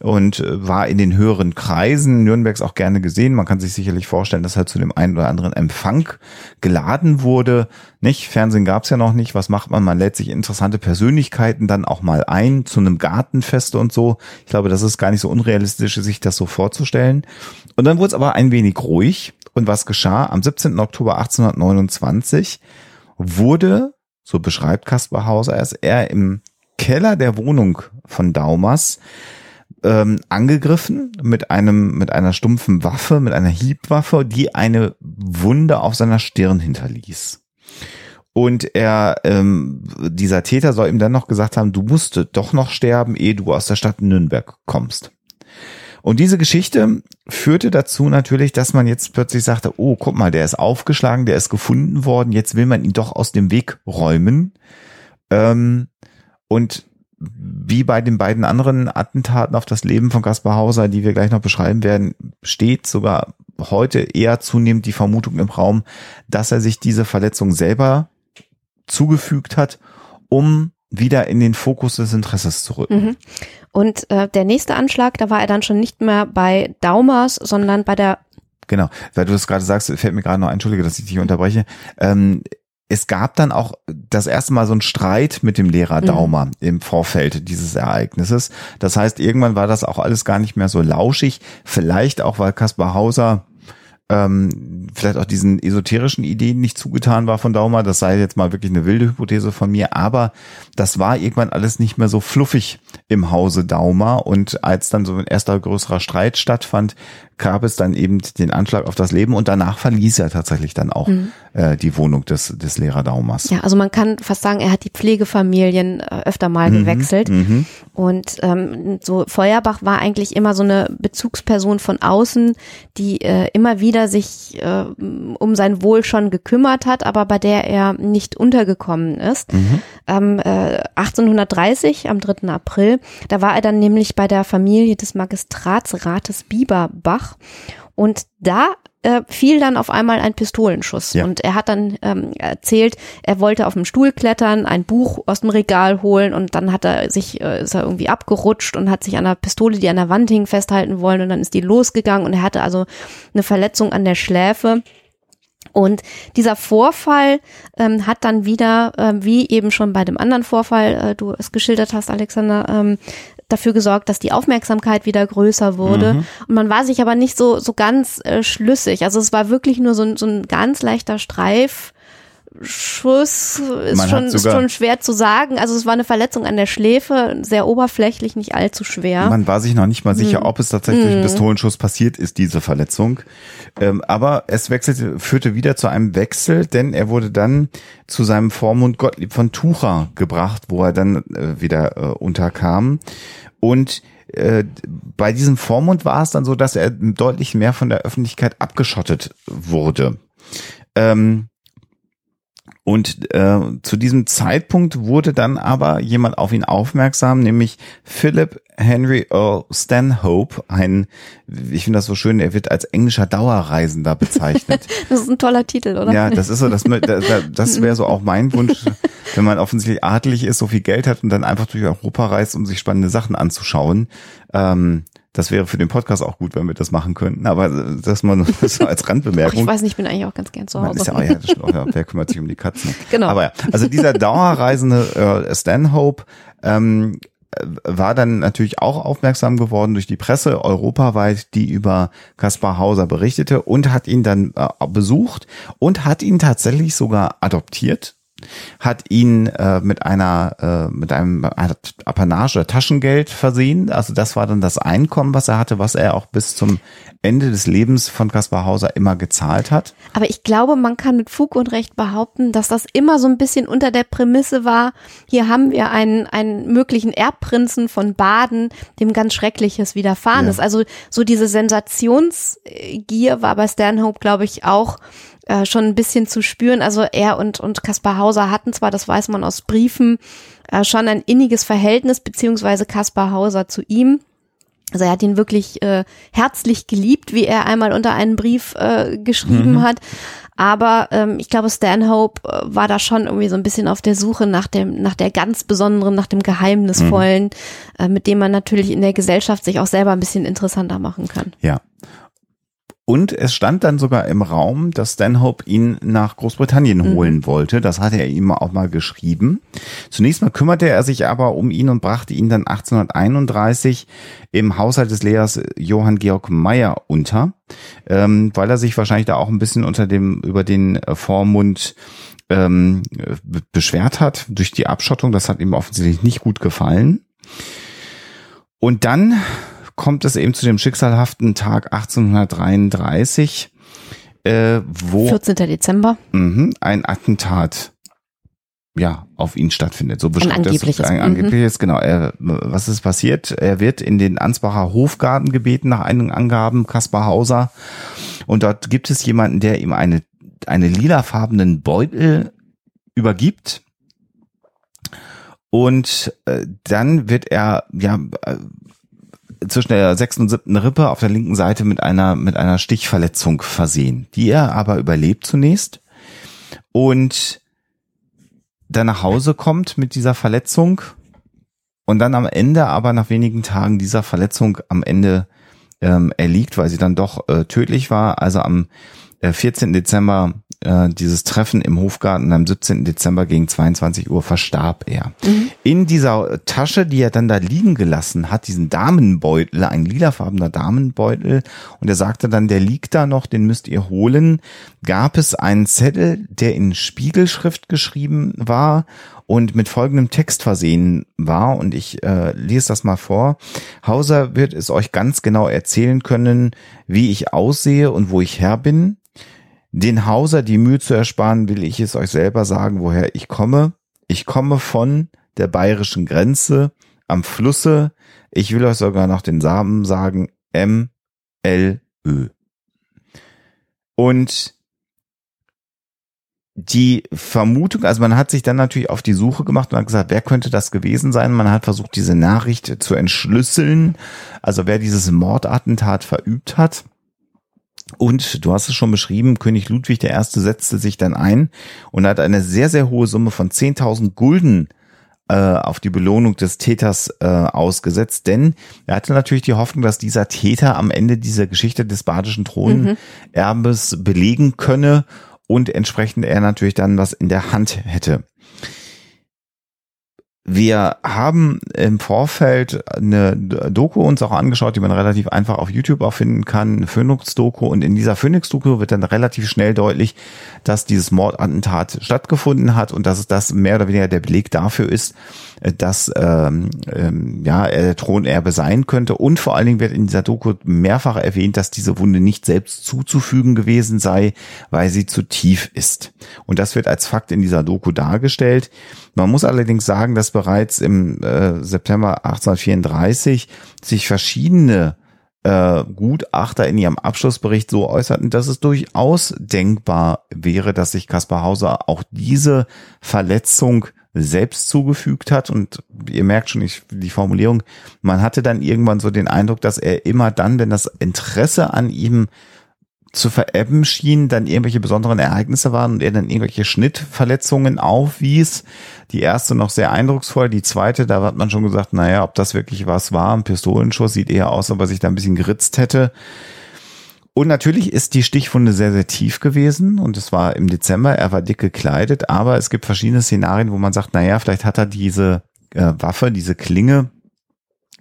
und äh, war in den höheren Kreisen Nürnbergs auch gerne gesehen. Man kann sich sicherlich vorstellen, dass er zu dem einen oder anderen Empfang geladen wurde. Nicht? Fernsehen gab's ja noch nicht. Was macht man? Man lädt sich interessante Persönlichkeiten dann auch mal ein zu einem Gartenfest und so. Ich glaube, das ist gar nicht so unrealistisch, sich das so vorzustellen. Und dann wurde es aber ein wenig ruhig. Und was geschah? Am 17. Oktober 1829 wurde, so beschreibt Kaspar Hauser es, er im Keller der Wohnung von Daumers ähm, angegriffen mit einem mit einer stumpfen Waffe, mit einer Hiebwaffe, die eine Wunde auf seiner Stirn hinterließ. Und er, ähm, dieser Täter soll ihm dann noch gesagt haben, du musst doch noch sterben, ehe du aus der Stadt Nürnberg kommst. Und diese Geschichte führte dazu natürlich, dass man jetzt plötzlich sagte, oh, guck mal, der ist aufgeschlagen, der ist gefunden worden, jetzt will man ihn doch aus dem Weg räumen. Ähm, und wie bei den beiden anderen Attentaten auf das Leben von Kaspar Hauser, die wir gleich noch beschreiben werden, steht sogar heute eher zunehmend die Vermutung im Raum, dass er sich diese Verletzung selber zugefügt hat, um wieder in den Fokus des Interesses zu rücken. Mhm. Und äh, der nächste Anschlag, da war er dann schon nicht mehr bei Daumers, sondern bei der Genau, weil du das gerade sagst, fällt mir gerade noch ein, entschuldige, dass ich dich unterbreche. Ähm, es gab dann auch das erste Mal so einen Streit mit dem Lehrer Mhm. Daumer im Vorfeld dieses Ereignisses. Das heißt, irgendwann war das auch alles gar nicht mehr so lauschig. Vielleicht auch, weil Kaspar Hauser ähm, vielleicht auch diesen esoterischen Ideen nicht zugetan war von Daumer. Das sei jetzt mal wirklich eine wilde Hypothese von mir. Aber das war irgendwann alles nicht mehr so fluffig im Hause Daumer. Und als dann so ein erster größerer Streit stattfand, gab es dann eben den Anschlag auf das Leben und danach verließ er tatsächlich dann auch äh, die Wohnung des, des Lehrer Daumers. Ja, also man kann fast sagen, er hat die Pflegefamilien äh, öfter mal Mhm, gewechselt. Und ähm, so Feuerbach war eigentlich immer so eine Bezugsperson von außen, die äh, immer wieder sich äh, um sein Wohl schon gekümmert hat, aber bei der er nicht untergekommen ist. Ähm, äh, 1830, am 3. April, da war er dann nämlich bei der Familie des Magistratsrates Bieberbach. Und da äh, fiel dann auf einmal ein Pistolenschuss. Ja. Und er hat dann ähm, erzählt, er wollte auf dem Stuhl klettern, ein Buch aus dem Regal holen und dann hat er sich, äh, ist er irgendwie abgerutscht und hat sich an einer Pistole, die an der Wand hing, festhalten wollen und dann ist die losgegangen und er hatte also eine Verletzung an der Schläfe. Und dieser Vorfall ähm, hat dann wieder, ähm, wie eben schon bei dem anderen Vorfall, äh, du es geschildert hast, Alexander, ähm, dafür gesorgt, dass die Aufmerksamkeit wieder größer wurde. Und man war sich aber nicht so, so ganz äh, schlüssig. Also es war wirklich nur so, ein- so ein ganz leichter Streif. Schuss ist Man schon, ist schon schwer zu sagen. Also es war eine Verletzung an der Schläfe, sehr oberflächlich, nicht allzu schwer. Man war sich noch nicht mal Mhm. sicher, ob es tatsächlich durch einen Pistolenschuss passiert ist, diese Verletzung. Ähm, aber es wechselte, führte wieder zu einem Wechsel, denn er wurde dann zu seinem Vormund Gottlieb von Tucher gebracht, wo er dann äh, wieder äh, unterkam. Und äh, bei diesem Vormund war es dann so, dass er deutlich mehr von der Öffentlichkeit abgeschottet wurde. Ähm, und äh, zu diesem Zeitpunkt wurde dann aber jemand auf ihn aufmerksam, nämlich Philip Henry Earl Stanhope, ein, ich finde das so schön, er wird als englischer Dauerreisender bezeichnet. Das ist ein toller Titel, oder? ja, das ist so, das, das, das wäre so auch mein Wunsch, wenn man offensichtlich adelig ist, so viel Geld hat und dann einfach durch Europa reist, um sich spannende Sachen anzuschauen. Ähm, das wäre für den Podcast auch gut, wenn wir das machen könnten, aber das mal so als Ach, Randbemerkung. ich weiß nicht, ich bin eigentlich auch ganz gern zu Hause. ist ja, ja, stimmt auch, ja, wer kümmert sich um die Katzen? Genau. Aber ja, also dieser Dauerreisende äh, Stanhope ähm, äh, war dann natürlich auch aufmerksam geworden durch die Presse europaweit, die über Kaspar Hauser berichtete und hat ihn dann äh, besucht und hat ihn tatsächlich sogar adoptiert hat ihn äh, mit einer äh, mit einem Apanage Taschengeld versehen. Also das war dann das Einkommen, was er hatte, was er auch bis zum Ende des Lebens von Kaspar Hauser immer gezahlt hat. Aber ich glaube, man kann mit Fug und Recht behaupten, dass das immer so ein bisschen unter der Prämisse war, hier haben wir einen, einen möglichen Erbprinzen von Baden, dem ganz Schreckliches widerfahren ja. ist. Also so diese Sensationsgier war bei Stanhope, glaube ich, auch äh, schon ein bisschen zu spüren. Also er und, und Kaspar Hauser hatten zwar, das weiß man aus Briefen, äh, schon ein inniges Verhältnis, beziehungsweise Kaspar Hauser zu ihm. Also er hat ihn wirklich äh, herzlich geliebt, wie er einmal unter einen Brief äh, geschrieben mhm. hat. Aber ähm, ich glaube, Stanhope äh, war da schon irgendwie so ein bisschen auf der Suche nach dem, nach der ganz besonderen, nach dem Geheimnisvollen, mhm. äh, mit dem man natürlich in der Gesellschaft sich auch selber ein bisschen interessanter machen kann. Ja. Und es stand dann sogar im Raum, dass Stanhope ihn nach Großbritannien mhm. holen wollte. Das hatte er ihm auch mal geschrieben. Zunächst mal kümmerte er sich aber um ihn und brachte ihn dann 1831 im Haushalt des Lehrers Johann Georg Meyer unter, ähm, weil er sich wahrscheinlich da auch ein bisschen unter dem über den Vormund ähm, beschwert hat durch die Abschottung. Das hat ihm offensichtlich nicht gut gefallen. Und dann kommt es eben zu dem schicksalhaften Tag 1833, äh, wo 14. Dezember mh, ein Attentat ja auf ihn stattfindet. So beschreibt ein angebliches. ein angebliches, mhm. genau. Er, was ist passiert? Er wird in den Ansbacher Hofgarten gebeten nach einigen Angaben Kaspar Hauser und dort gibt es jemanden, der ihm eine eine lilafarbenen Beutel übergibt. Und äh, dann wird er ja äh, zwischen der sechsten und siebten Rippe auf der linken Seite mit einer, mit einer Stichverletzung versehen, die er aber überlebt zunächst und dann nach Hause kommt mit dieser Verletzung und dann am Ende aber nach wenigen Tagen dieser Verletzung am Ende ähm, erliegt, weil sie dann doch äh, tödlich war. Also am äh, 14. Dezember äh, dieses Treffen im Hofgarten am 17. Dezember gegen 22 Uhr verstarb er. Mhm. In dieser Tasche, die er dann da liegen gelassen hat, diesen Damenbeutel, ein lilafarbener Damenbeutel, und er sagte dann, der liegt da noch, den müsst ihr holen, gab es einen Zettel, der in Spiegelschrift geschrieben war und mit folgendem Text versehen war. Und ich äh, lese das mal vor. Hauser wird es euch ganz genau erzählen können, wie ich aussehe und wo ich her bin. Den Hauser die Mühe zu ersparen, will ich es euch selber sagen, woher ich komme. Ich komme von der bayerischen Grenze am Flusse. Ich will euch sogar noch den Samen sagen. M L Ö. Und die Vermutung, also man hat sich dann natürlich auf die Suche gemacht und hat gesagt, wer könnte das gewesen sein? Man hat versucht, diese Nachricht zu entschlüsseln, also wer dieses Mordattentat verübt hat. Und du hast es schon beschrieben, König Ludwig I. setzte sich dann ein und hat eine sehr, sehr hohe Summe von 10.000 Gulden äh, auf die Belohnung des Täters äh, ausgesetzt, denn er hatte natürlich die Hoffnung, dass dieser Täter am Ende dieser Geschichte des badischen Thronerbes mhm. belegen könne und entsprechend er natürlich dann was in der Hand hätte. Wir haben im Vorfeld eine Doku uns auch angeschaut, die man relativ einfach auf YouTube auch finden kann, eine Phoenix-Doku. Und in dieser Phoenix-Doku wird dann relativ schnell deutlich, dass dieses Mordattentat stattgefunden hat und dass es das mehr oder weniger der Beleg dafür ist, dass ähm, ähm, ja er der Thronerbe sein könnte. Und vor allen Dingen wird in dieser Doku mehrfach erwähnt, dass diese Wunde nicht selbst zuzufügen gewesen sei, weil sie zu tief ist. Und das wird als Fakt in dieser Doku dargestellt. Man muss allerdings sagen, dass bereits im äh, September 1834 sich verschiedene äh, Gutachter in ihrem Abschlussbericht so äußerten, dass es durchaus denkbar wäre, dass sich Kaspar Hauser auch diese Verletzung selbst zugefügt hat. Und ihr merkt schon, ich, die Formulierung, man hatte dann irgendwann so den Eindruck, dass er immer dann, wenn das Interesse an ihm zu verebben schien, dann irgendwelche besonderen Ereignisse waren und er dann irgendwelche Schnittverletzungen aufwies. Die erste noch sehr eindrucksvoll, die zweite, da hat man schon gesagt, naja, ob das wirklich was war, ein Pistolenschuss sieht eher aus, ob er sich da ein bisschen geritzt hätte. Und natürlich ist die Stichwunde sehr, sehr tief gewesen und es war im Dezember, er war dick gekleidet, aber es gibt verschiedene Szenarien, wo man sagt, naja, vielleicht hat er diese äh, Waffe, diese Klinge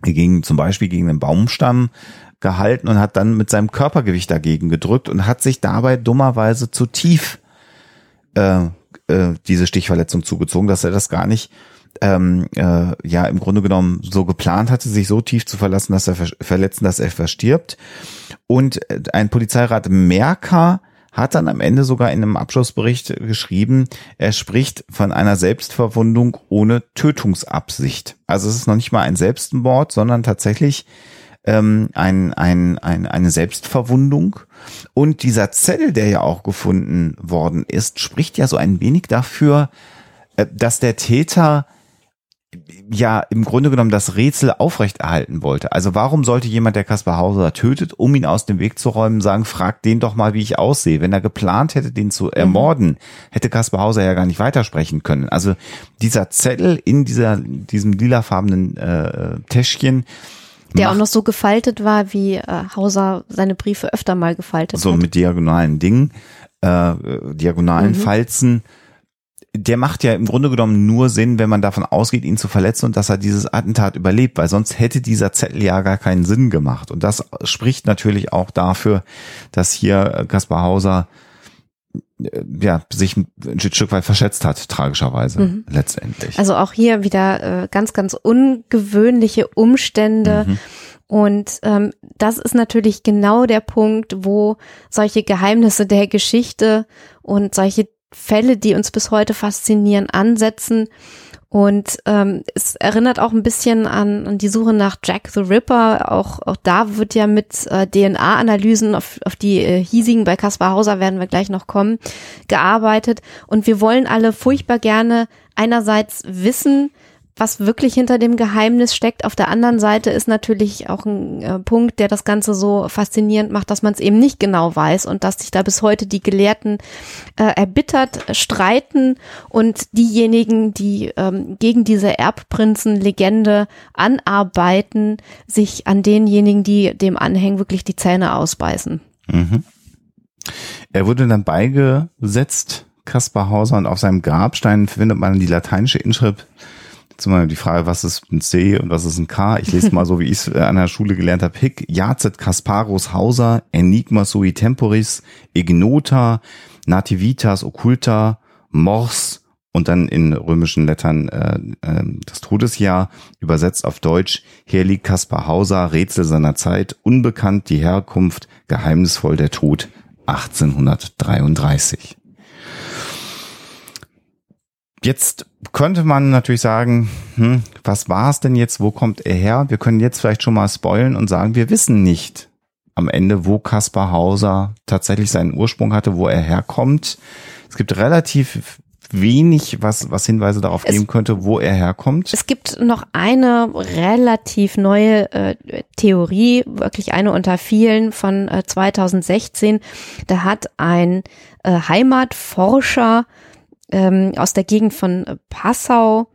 gegen zum Beispiel gegen einen Baumstamm gehalten und hat dann mit seinem Körpergewicht dagegen gedrückt und hat sich dabei dummerweise zu tief äh, äh, diese Stichverletzung zugezogen, dass er das gar nicht ähm, äh, ja im Grunde genommen so geplant hatte, sich so tief zu verlassen, dass er ver verletzen, dass er verstirbt. Und äh, ein Polizeirat Merker hat dann am Ende sogar in einem Abschlussbericht geschrieben, er spricht von einer Selbstverwundung ohne Tötungsabsicht. Also es ist noch nicht mal ein Selbstmord, sondern tatsächlich ähm, ein, ein, ein, eine Selbstverwundung. Und dieser Zettel, der ja auch gefunden worden ist, spricht ja so ein wenig dafür, äh, dass der Täter ja im Grunde genommen das Rätsel aufrechterhalten wollte. Also warum sollte jemand, der Kaspar Hauser tötet, um ihn aus dem Weg zu räumen, sagen, frag den doch mal, wie ich aussehe. Wenn er geplant hätte, den zu ermorden, mhm. hätte Kaspar Hauser ja gar nicht weitersprechen können. Also dieser Zettel in dieser, diesem lilafarbenen äh, Täschchen, der auch noch so gefaltet war, wie äh, Hauser seine Briefe öfter mal gefaltet so hat. So mit diagonalen Dingen, äh, diagonalen mhm. Falzen der macht ja im Grunde genommen nur Sinn, wenn man davon ausgeht, ihn zu verletzen und dass er dieses Attentat überlebt, weil sonst hätte dieser Zettel ja gar keinen Sinn gemacht. Und das spricht natürlich auch dafür, dass hier Kaspar Hauser äh, ja, sich ein Stück weit verschätzt hat, tragischerweise, mhm. letztendlich. Also auch hier wieder äh, ganz, ganz ungewöhnliche Umstände. Mhm. Und ähm, das ist natürlich genau der Punkt, wo solche Geheimnisse der Geschichte und solche Fälle, die uns bis heute faszinieren, ansetzen. Und ähm, es erinnert auch ein bisschen an, an die Suche nach Jack the Ripper. Auch, auch da wird ja mit äh, DNA-Analysen, auf, auf die äh, hiesigen bei Kaspar Hauser werden wir gleich noch kommen, gearbeitet. Und wir wollen alle furchtbar gerne einerseits wissen, was wirklich hinter dem Geheimnis steckt. Auf der anderen Seite ist natürlich auch ein äh, Punkt, der das Ganze so faszinierend macht, dass man es eben nicht genau weiß und dass sich da bis heute die Gelehrten äh, erbittert streiten und diejenigen, die ähm, gegen diese Erbprinzen-Legende anarbeiten, sich an denjenigen, die dem anhängen, wirklich die Zähne ausbeißen. Mhm. Er wurde dann beigesetzt, Kaspar Hauser, und auf seinem Grabstein findet man die lateinische Inschrift Jetzt mal die Frage, was ist ein C und was ist ein K? Ich lese mal so, wie ich es an der Schule gelernt habe. Hic, Jacet Kasparos Hauser, Enigma sui temporis, Ignota, Nativitas occulta, Mors und dann in römischen Lettern äh, äh, das Todesjahr, übersetzt auf Deutsch, hier liegt Kaspar Hauser, Rätsel seiner Zeit, unbekannt die Herkunft, geheimnisvoll der Tod, 1833. Jetzt könnte man natürlich sagen, hm, was war es denn jetzt? Wo kommt er her? Wir können jetzt vielleicht schon mal spoilen und sagen, wir wissen nicht am Ende, wo Kaspar Hauser tatsächlich seinen Ursprung hatte, wo er herkommt. Es gibt relativ wenig, was, was Hinweise darauf es, geben könnte, wo er herkommt. Es gibt noch eine relativ neue äh, Theorie, wirklich eine unter vielen von äh, 2016. Da hat ein äh, Heimatforscher ähm, aus der Gegend von Passau,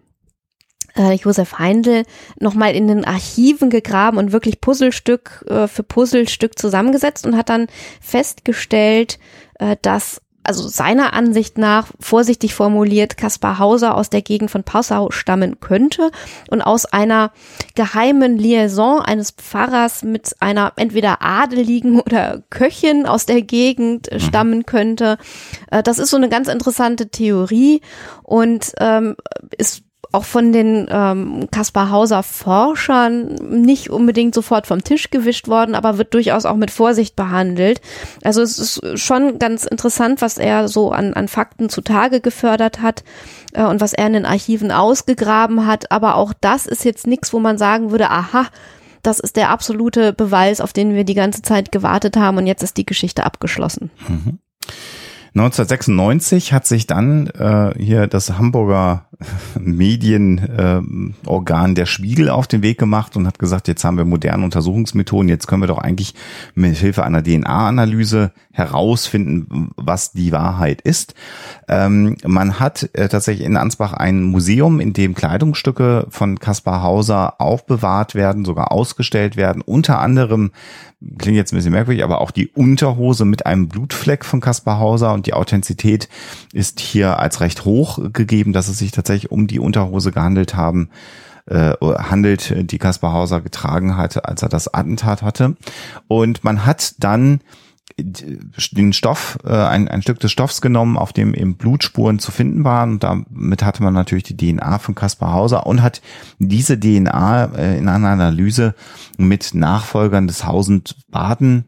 äh, Josef Heindl, nochmal in den Archiven gegraben und wirklich Puzzlestück äh, für Puzzlestück zusammengesetzt und hat dann festgestellt, äh, dass also seiner Ansicht nach, vorsichtig formuliert, Kaspar Hauser aus der Gegend von Passau stammen könnte und aus einer geheimen Liaison eines Pfarrers mit einer entweder Adeligen oder Köchin aus der Gegend mhm. stammen könnte. Äh, das ist so eine ganz interessante Theorie und ähm, ist auch von den ähm, Kaspar Hauser Forschern nicht unbedingt sofort vom Tisch gewischt worden, aber wird durchaus auch mit Vorsicht behandelt. Also es ist schon ganz interessant, was er so an, an Fakten zutage gefördert hat äh, und was er in den Archiven ausgegraben hat. Aber auch das ist jetzt nichts, wo man sagen würde, aha, das ist der absolute Beweis, auf den wir die ganze Zeit gewartet haben und jetzt ist die Geschichte abgeschlossen. Mhm. 1996 hat sich dann äh, hier das Hamburger Medienorgan äh, der Spiegel auf den Weg gemacht und hat gesagt, jetzt haben wir moderne Untersuchungsmethoden, jetzt können wir doch eigentlich mit Hilfe einer DNA-Analyse herausfinden, was die Wahrheit ist. Ähm, man hat äh, tatsächlich in Ansbach ein Museum, in dem Kleidungsstücke von Kaspar Hauser aufbewahrt werden, sogar ausgestellt werden, unter anderem klingt jetzt ein bisschen merkwürdig, aber auch die Unterhose mit einem Blutfleck von Kaspar Hauser und die Authentizität ist hier als recht hoch gegeben, dass es sich tatsächlich um die Unterhose gehandelt haben, äh, handelt, die Kaspar Hauser getragen hatte, als er das Attentat hatte. Und man hat dann den Stoff, äh, ein, ein Stück des Stoffs genommen, auf dem eben Blutspuren zu finden waren. Und damit hatte man natürlich die DNA von Kaspar Hauser und hat diese DNA äh, in einer Analyse mit Nachfolgern des Hausend Baden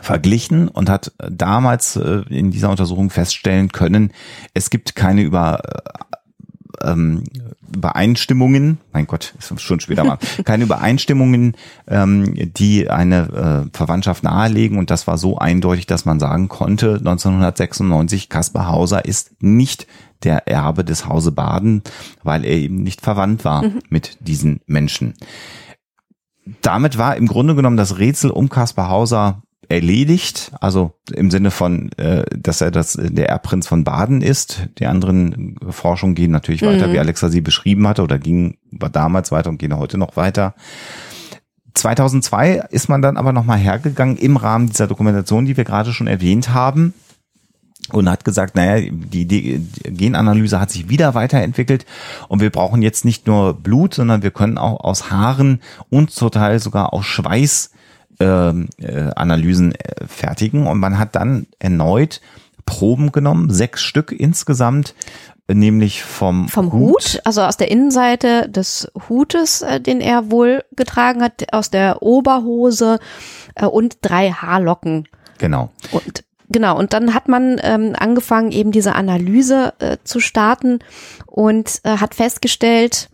verglichen und hat damals äh, in dieser Untersuchung feststellen können, es gibt keine über äh, ähm, Übereinstimmungen, mein Gott, ist schon später mal, keine Übereinstimmungen, ähm, die eine äh, Verwandtschaft nahelegen und das war so eindeutig, dass man sagen konnte, 1996, Kaspar Hauser ist nicht der Erbe des Hause Baden, weil er eben nicht verwandt war mhm. mit diesen Menschen. Damit war im Grunde genommen das Rätsel um Kaspar Hauser erledigt, also im Sinne von, äh, dass er das der Erbprinz von Baden ist. Die anderen Forschungen gehen natürlich mhm. weiter, wie Alexa sie beschrieben hatte, oder gingen war damals weiter und gehen heute noch weiter. 2002 ist man dann aber nochmal hergegangen im Rahmen dieser Dokumentation, die wir gerade schon erwähnt haben und hat gesagt, naja, die, die Genanalyse hat sich wieder weiterentwickelt und wir brauchen jetzt nicht nur Blut, sondern wir können auch aus Haaren und zum Teil sogar aus Schweiß ähm, äh, Analysen äh, fertigen und man hat dann erneut Proben genommen, sechs Stück insgesamt, nämlich vom, vom Hut. Hut, also aus der Innenseite des Hutes, äh, den er wohl getragen hat, aus der Oberhose äh, und drei Haarlocken. Genau. Und Genau, und dann hat man ähm, angefangen, eben diese Analyse äh, zu starten und äh, hat festgestellt,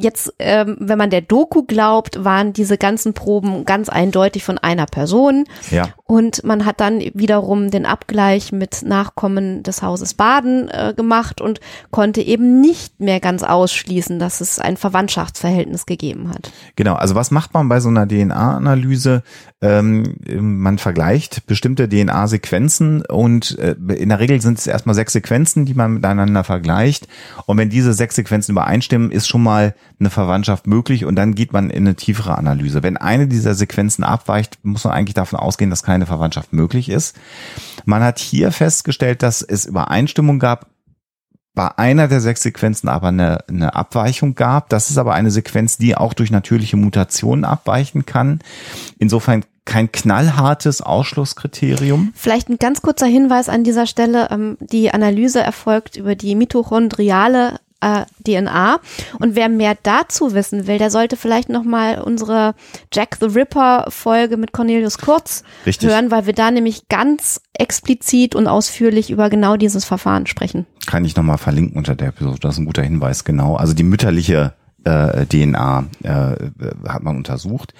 jetzt, ähm, wenn man der Doku glaubt, waren diese ganzen Proben ganz eindeutig von einer Person. Ja. Und man hat dann wiederum den Abgleich mit Nachkommen des Hauses Baden äh, gemacht und konnte eben nicht mehr ganz ausschließen, dass es ein Verwandtschaftsverhältnis gegeben hat. Genau, also was macht man bei so einer DNA-Analyse? Ähm, man vergleicht bestimmte DNA-Sequenzen und äh, in der Regel sind es erstmal sechs Sequenzen, die man miteinander vergleicht. Und wenn diese sechs Sequenzen übereinstimmen, ist schon mal eine Verwandtschaft möglich und dann geht man in eine tiefere Analyse. Wenn eine dieser Sequenzen abweicht, muss man eigentlich davon ausgehen, dass keine Verwandtschaft möglich ist. Man hat hier festgestellt, dass es Übereinstimmung gab bei einer der sechs Sequenzen aber eine, eine Abweichung gab. Das ist aber eine Sequenz, die auch durch natürliche Mutationen abweichen kann. Insofern kein knallhartes Ausschlusskriterium. Vielleicht ein ganz kurzer Hinweis an dieser Stelle. Ähm, die Analyse erfolgt über die mitochondriale äh, DNA. Und wer mehr dazu wissen will, der sollte vielleicht nochmal unsere Jack the Ripper Folge mit Cornelius Kurz Richtig. hören, weil wir da nämlich ganz explizit und ausführlich über genau dieses Verfahren sprechen. Kann ich nochmal verlinken unter der Episode. Das ist ein guter Hinweis, genau. Also die mütterliche äh, DNA äh, hat man untersucht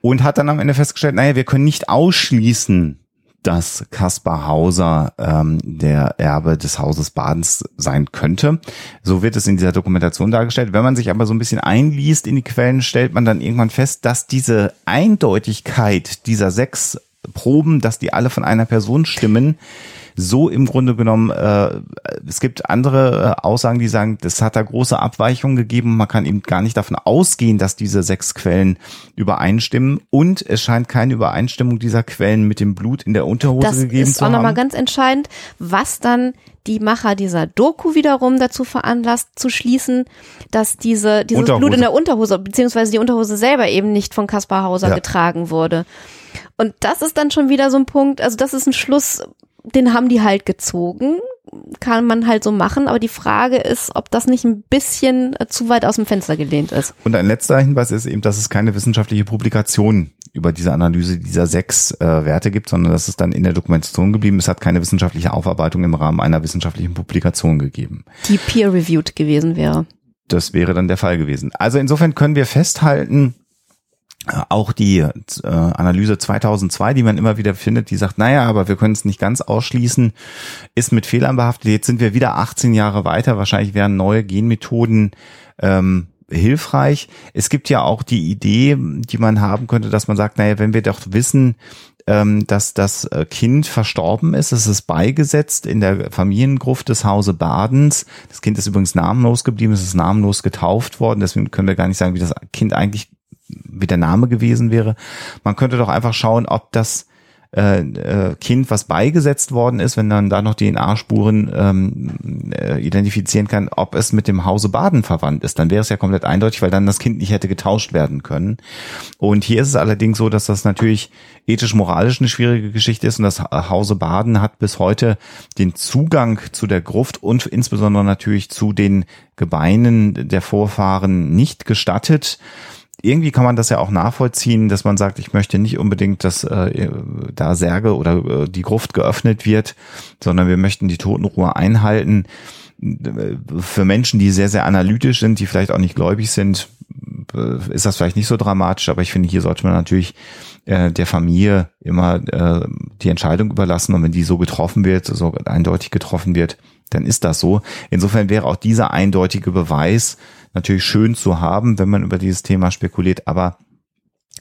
und hat dann am Ende festgestellt, naja, wir können nicht ausschließen, dass Kaspar Hauser ähm, der Erbe des Hauses Badens sein könnte. So wird es in dieser Dokumentation dargestellt. Wenn man sich aber so ein bisschen einliest in die Quellen, stellt man dann irgendwann fest, dass diese Eindeutigkeit dieser sechs Proben, dass die alle von einer Person stimmen, so im Grunde genommen, äh, es gibt andere äh, Aussagen, die sagen, das hat da große Abweichungen gegeben. Man kann eben gar nicht davon ausgehen, dass diese sechs Quellen übereinstimmen. Und es scheint keine Übereinstimmung dieser Quellen mit dem Blut in der Unterhose das gegeben zu haben. Das ist auch nochmal ganz entscheidend, was dann die Macher dieser Doku wiederum dazu veranlasst, zu schließen, dass diese, dieses Unterhose. Blut in der Unterhose, beziehungsweise die Unterhose selber eben nicht von Kaspar Hauser ja. getragen wurde. Und das ist dann schon wieder so ein Punkt, also das ist ein Schluss, den haben die halt gezogen. Kann man halt so machen, aber die Frage ist, ob das nicht ein bisschen äh, zu weit aus dem Fenster gelehnt ist. Und ein letzter Hinweis ist eben, dass es keine wissenschaftliche Publikation über diese Analyse dieser sechs äh, Werte gibt, sondern dass es dann in der Dokumentation geblieben. Es hat keine wissenschaftliche Aufarbeitung im Rahmen einer wissenschaftlichen Publikation gegeben. Die peer-reviewed gewesen wäre. Das wäre dann der Fall gewesen. Also insofern können wir festhalten, auch die äh, Analyse 2002, die man immer wieder findet, die sagt, naja, aber wir können es nicht ganz ausschließen, ist mit Fehlern behaftet. Jetzt sind wir wieder 18 Jahre weiter. Wahrscheinlich wären neue Genmethoden ähm, hilfreich. Es gibt ja auch die Idee, die man haben könnte, dass man sagt, naja, wenn wir doch wissen, ähm, dass das äh, Kind verstorben ist, es ist beigesetzt in der Familiengruft des Hause Badens. Das Kind ist übrigens namenlos geblieben, es ist namenlos getauft worden, deswegen können wir gar nicht sagen, wie das Kind eigentlich wie der Name gewesen wäre. Man könnte doch einfach schauen, ob das äh, äh, Kind, was beigesetzt worden ist, wenn dann da noch DNA-Spuren ähm, äh, identifizieren kann, ob es mit dem Hause Baden verwandt ist, dann wäre es ja komplett eindeutig, weil dann das Kind nicht hätte getauscht werden können. Und hier ist es allerdings so, dass das natürlich ethisch-moralisch eine schwierige Geschichte ist und das Hause Baden hat bis heute den Zugang zu der Gruft und insbesondere natürlich zu den Gebeinen der Vorfahren nicht gestattet irgendwie kann man das ja auch nachvollziehen, dass man sagt, ich möchte nicht unbedingt, dass äh, da Särge oder äh, die Gruft geöffnet wird, sondern wir möchten die Totenruhe einhalten. Für Menschen, die sehr, sehr analytisch sind, die vielleicht auch nicht gläubig sind, äh, ist das vielleicht nicht so dramatisch, aber ich finde, hier sollte man natürlich äh, der Familie immer äh, die Entscheidung überlassen und wenn die so getroffen wird, so eindeutig getroffen wird, dann ist das so. Insofern wäre auch dieser eindeutige Beweis natürlich schön zu haben, wenn man über dieses Thema spekuliert, aber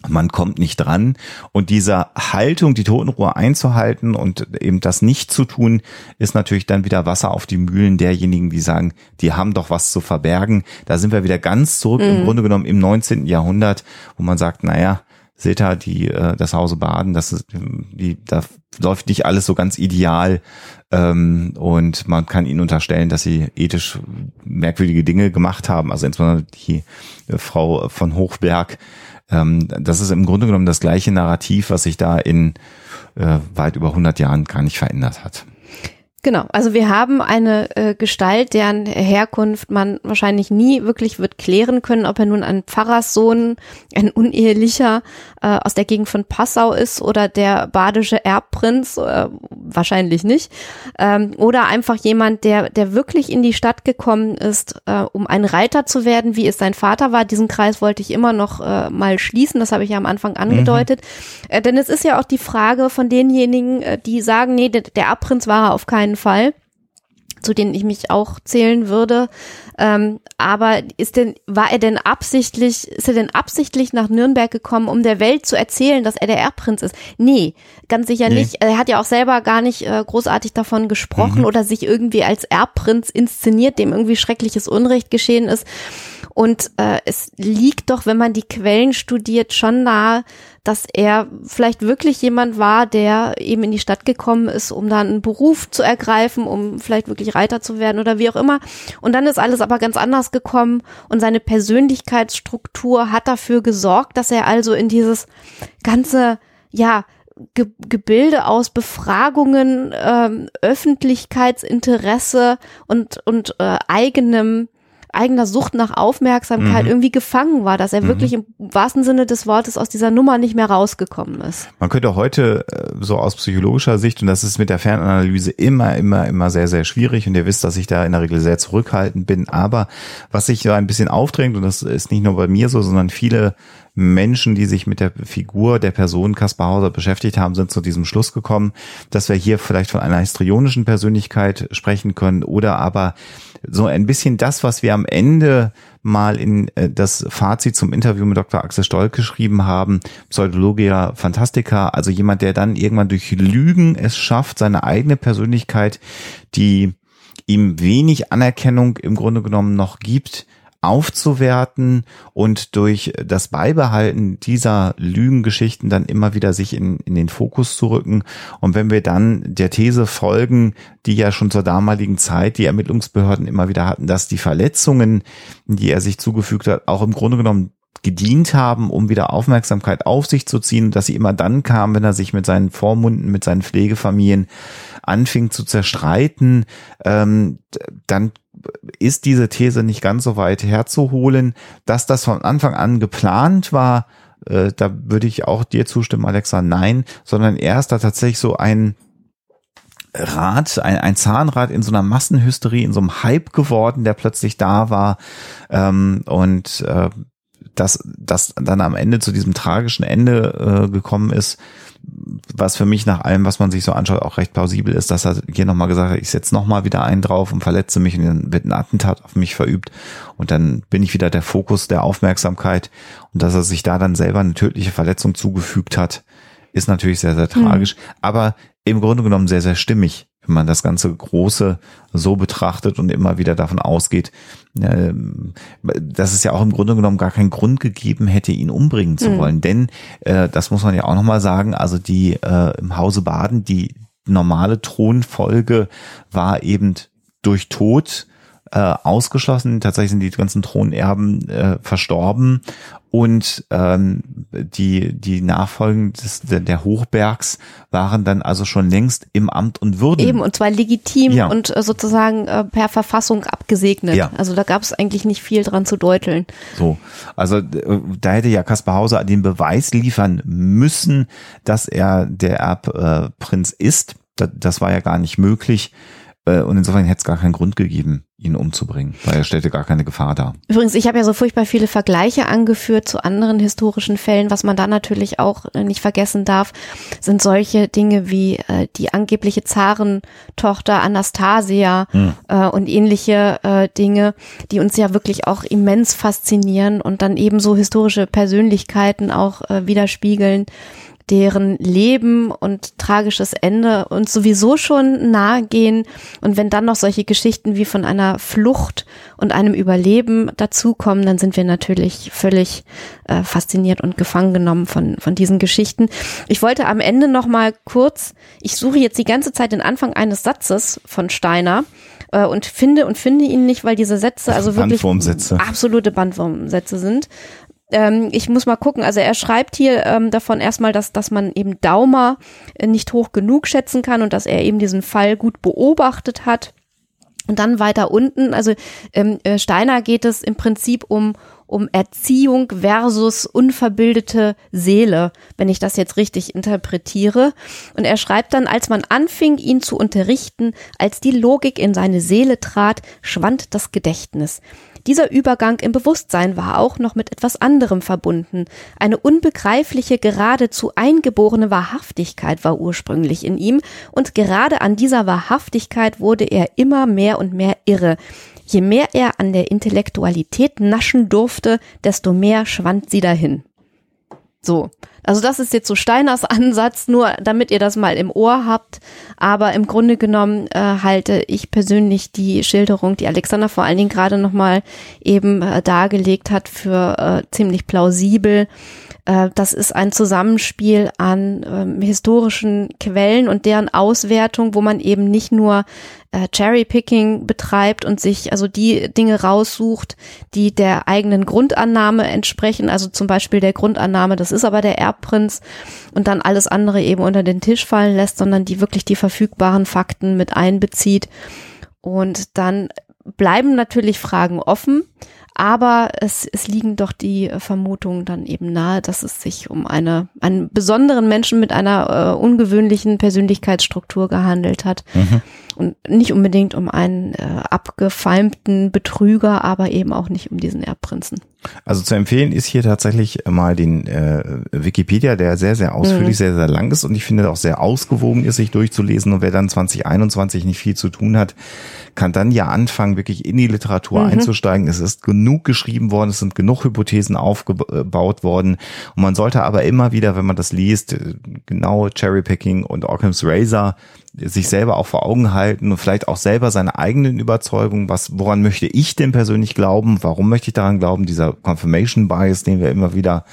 man kommt nicht dran. Und dieser Haltung, die Totenruhe einzuhalten und eben das nicht zu tun, ist natürlich dann wieder Wasser auf die Mühlen derjenigen, die sagen, die haben doch was zu verbergen. Da sind wir wieder ganz zurück mhm. im Grunde genommen im 19. Jahrhundert, wo man sagt, naja, ihr, die, äh, das Hause Baden, das ist, die, da läuft nicht alles so ganz ideal. Ähm, und man kann ihnen unterstellen, dass sie ethisch merkwürdige Dinge gemacht haben. Also insbesondere die äh, Frau von Hochberg. Ähm, das ist im Grunde genommen das gleiche Narrativ, was sich da in äh, weit über 100 Jahren gar nicht verändert hat. Genau, also wir haben eine äh, Gestalt, deren Herkunft man wahrscheinlich nie wirklich wird klären können, ob er nun ein Pfarrerssohn, ein unehelicher äh, aus der Gegend von Passau ist oder der badische Erbprinz, äh, wahrscheinlich nicht, ähm, oder einfach jemand, der, der wirklich in die Stadt gekommen ist, äh, um ein Reiter zu werden, wie es sein Vater war. Diesen Kreis wollte ich immer noch äh, mal schließen, das habe ich ja am Anfang angedeutet. Mhm. Äh, denn es ist ja auch die Frage von denjenigen, äh, die sagen, nee, der, der Erbprinz war er auf keinen Fall, zu denen ich mich auch zählen würde. Ähm, aber ist denn, war er denn absichtlich, ist er denn absichtlich nach Nürnberg gekommen, um der Welt zu erzählen, dass er der Erbprinz ist? Nee, ganz sicher nee. nicht. Er hat ja auch selber gar nicht äh, großartig davon gesprochen mhm. oder sich irgendwie als Erbprinz inszeniert, dem irgendwie schreckliches Unrecht geschehen ist. Und äh, es liegt doch, wenn man die Quellen studiert, schon nahe, dass er vielleicht wirklich jemand war, der eben in die Stadt gekommen ist, um dann einen Beruf zu ergreifen, um vielleicht wirklich Reiter zu werden oder wie auch immer. Und dann ist alles aber ganz anders gekommen und seine Persönlichkeitsstruktur hat dafür gesorgt, dass er also in dieses ganze, ja, Ge Gebilde aus Befragungen, ähm, Öffentlichkeitsinteresse und, und äh, eigenem eigener Sucht nach Aufmerksamkeit mhm. irgendwie gefangen war, dass er mhm. wirklich im wahrsten Sinne des Wortes aus dieser Nummer nicht mehr rausgekommen ist. Man könnte heute äh, so aus psychologischer Sicht, und das ist mit der Fernanalyse immer, immer, immer sehr, sehr schwierig, und ihr wisst, dass ich da in der Regel sehr zurückhaltend bin, aber was sich da ein bisschen aufdrängt, und das ist nicht nur bei mir so, sondern viele Menschen, die sich mit der Figur der Person Kaspar Hauser beschäftigt haben, sind zu diesem Schluss gekommen, dass wir hier vielleicht von einer histrionischen Persönlichkeit sprechen können oder aber so ein bisschen das, was wir am Ende mal in äh, das Fazit zum Interview mit Dr. Axel Stoll geschrieben haben, Pseudologia Fantastica, also jemand, der dann irgendwann durch Lügen es schafft, seine eigene Persönlichkeit, die ihm wenig Anerkennung im Grunde genommen noch gibt, aufzuwerten und durch das Beibehalten dieser Lügengeschichten dann immer wieder sich in, in den Fokus zu rücken. Und wenn wir dann der These folgen, die ja schon zur damaligen Zeit die Ermittlungsbehörden immer wieder hatten, dass die Verletzungen, die er sich zugefügt hat, auch im Grunde genommen gedient haben, um wieder Aufmerksamkeit auf sich zu ziehen, dass sie immer dann kam, wenn er sich mit seinen Vormunden, mit seinen Pflegefamilien anfing zu zerstreiten, ähm, dann ist diese These nicht ganz so weit herzuholen, dass das von Anfang an geplant war. Äh, da würde ich auch dir zustimmen, Alexa, nein, sondern er ist da tatsächlich so ein Rad, ein, ein Zahnrad in so einer Massenhysterie, in so einem Hype geworden, der plötzlich da war. Ähm, und äh, dass das dann am Ende zu diesem tragischen Ende äh, gekommen ist, was für mich nach allem, was man sich so anschaut, auch recht plausibel ist, dass er hier nochmal gesagt hat, ich setze nochmal wieder einen drauf und verletze mich und dann wird ein Attentat auf mich verübt. Und dann bin ich wieder der Fokus der Aufmerksamkeit. Und dass er sich da dann selber eine tödliche Verletzung zugefügt hat, ist natürlich sehr, sehr tragisch, aber im Grunde genommen sehr, sehr stimmig, wenn man das ganze Große so betrachtet und immer wieder davon ausgeht, äh, dass es ja auch im Grunde genommen gar keinen Grund gegeben hätte, ihn umbringen zu Mhm. wollen. Denn, äh, das muss man ja auch nochmal sagen, also die äh, im Hause Baden, die normale Thronfolge war eben durch Tod äh, ausgeschlossen. Tatsächlich sind die ganzen Thronerben äh, verstorben und ähm, die die Nachfolgen des, der, Hochbergs waren dann also schon längst im Amt und Würden. Eben, und zwar legitim Ja. und äh, sozusagen äh, per Verfassung abgesegnet. Ja. Also da gab es eigentlich nicht viel dran zu deuteln. So, also äh, da hätte ja Kaspar Hauser den Beweis liefern müssen, dass er der Erbprinz äh, ist. Das, das war ja gar nicht möglich. Äh, Und insofern hätte es gar keinen Grund gegeben, ihn umzubringen, weil er stellte gar keine Gefahr dar. Übrigens, ich habe ja so furchtbar viele Vergleiche angeführt zu anderen historischen Fällen. Was man da natürlich auch äh, nicht vergessen darf, sind solche Dinge wie äh, die angebliche Zarentochter Anastasia äh, und ähnliche äh, Dinge, die uns ja wirklich auch immens faszinieren und dann ebenso historische Persönlichkeiten auch äh, widerspiegeln deren Leben und tragisches Ende uns sowieso schon nahe gehen. Und wenn dann noch solche Geschichten wie von einer Flucht und einem Überleben dazukommen, dann sind wir natürlich völlig äh, fasziniert und gefangen genommen von, von diesen Geschichten. Ich wollte am Ende noch mal kurz, ich suche jetzt die ganze Zeit den Anfang eines Satzes von Steiner äh, und finde und finde ihn nicht, weil diese Sätze also wirklich Bandwurmsätze. absolute Bandwurmsätze sind ähm, ich muss mal gucken, also er schreibt hier ähm, davon erstmal, dass, dass man eben Daumer äh, nicht hoch genug schätzen kann und dass er eben diesen Fall gut beobachtet hat. Und dann weiter unten, also ähm, äh, Steiner geht es im Prinzip um, um Erziehung versus unverbildete Seele, wenn ich das jetzt richtig interpretiere. Und er schreibt dann, als man anfing, ihn zu unterrichten, als die Logik in seine Seele trat, schwand das Gedächtnis. Dieser Übergang im Bewusstsein war auch noch mit etwas anderem verbunden. Eine unbegreifliche, geradezu eingeborene Wahrhaftigkeit war ursprünglich in ihm, und gerade an dieser Wahrhaftigkeit wurde er immer mehr und mehr irre. Je mehr er an der Intellektualität naschen durfte, desto mehr schwand sie dahin. So. Also das ist jetzt so Steiners Ansatz, nur damit ihr das mal im Ohr habt. Aber im Grunde genommen äh, halte ich persönlich die Schilderung, die Alexander vor allen Dingen gerade nochmal eben äh, dargelegt hat, für äh, ziemlich plausibel. Äh, das ist ein Zusammenspiel an ähm, historischen Quellen und deren Auswertung, wo man eben nicht nur äh, Cherry-Picking betreibt und sich also die Dinge raussucht, die der eigenen Grundannahme entsprechen, also zum Beispiel der Grundannahme, das ist aber der Erbprinz und dann alles andere eben unter den Tisch fallen lässt, sondern die wirklich die verfügbaren Fakten mit einbezieht. Und dann bleiben natürlich Fragen offen, aber es, es liegen doch die Vermutungen dann eben nahe, dass es sich um eine, einen besonderen Menschen mit einer äh, ungewöhnlichen Persönlichkeitsstruktur gehandelt hat. Und nicht unbedingt um einen äh, abgefeimten Betrüger, aber eben auch nicht um diesen Erbprinzen. Also zu empfehlen ist hier tatsächlich mal den äh, Wikipedia, der sehr, sehr ausführlich, sehr, sehr lang ist und ich finde auch sehr ausgewogen ist, sich durchzulesen. Und wer dann 2021 nicht viel zu tun hat, kann dann ja anfangen, wirklich in die Literatur einzusteigen. Es ist genug geschrieben worden, es sind genug Hypothesen aufgebaut worden. Und man sollte aber immer wieder, wenn man das liest, äh, genau Cherrypicking und Occam's Razor sich selber auch vor Augen halten und vielleicht auch selber seine eigenen Überzeugungen, was, woran möchte ich denn persönlich glauben, warum möchte ich daran glauben, dieser Confirmation Bias, den wir immer wieder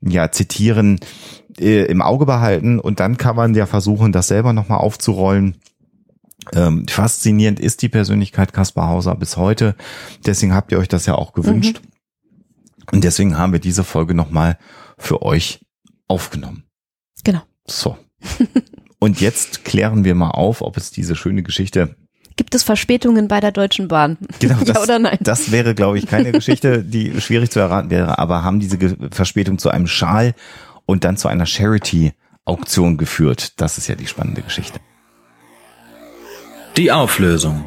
ja zitieren, äh, im Auge behalten und dann kann man ja versuchen, das selber nochmal aufzurollen. Ähm, faszinierend ist die Persönlichkeit Kaspar Hauser bis heute. Deswegen habt ihr euch das ja auch gewünscht. Und deswegen haben wir diese Folge nochmal für euch aufgenommen. Genau. So. Und jetzt klären wir mal auf, ob es diese schöne Geschichte Gibt es Verspätungen bei der Deutschen Bahn? Genau, ja das, oder nein? das wäre, glaube ich, keine Geschichte, die schwierig zu erraten wäre, aber haben diese Verspätung zu einem Schal und dann zu einer Charity-Auktion geführt. Das ist ja die spannende Geschichte. Die Auflösung.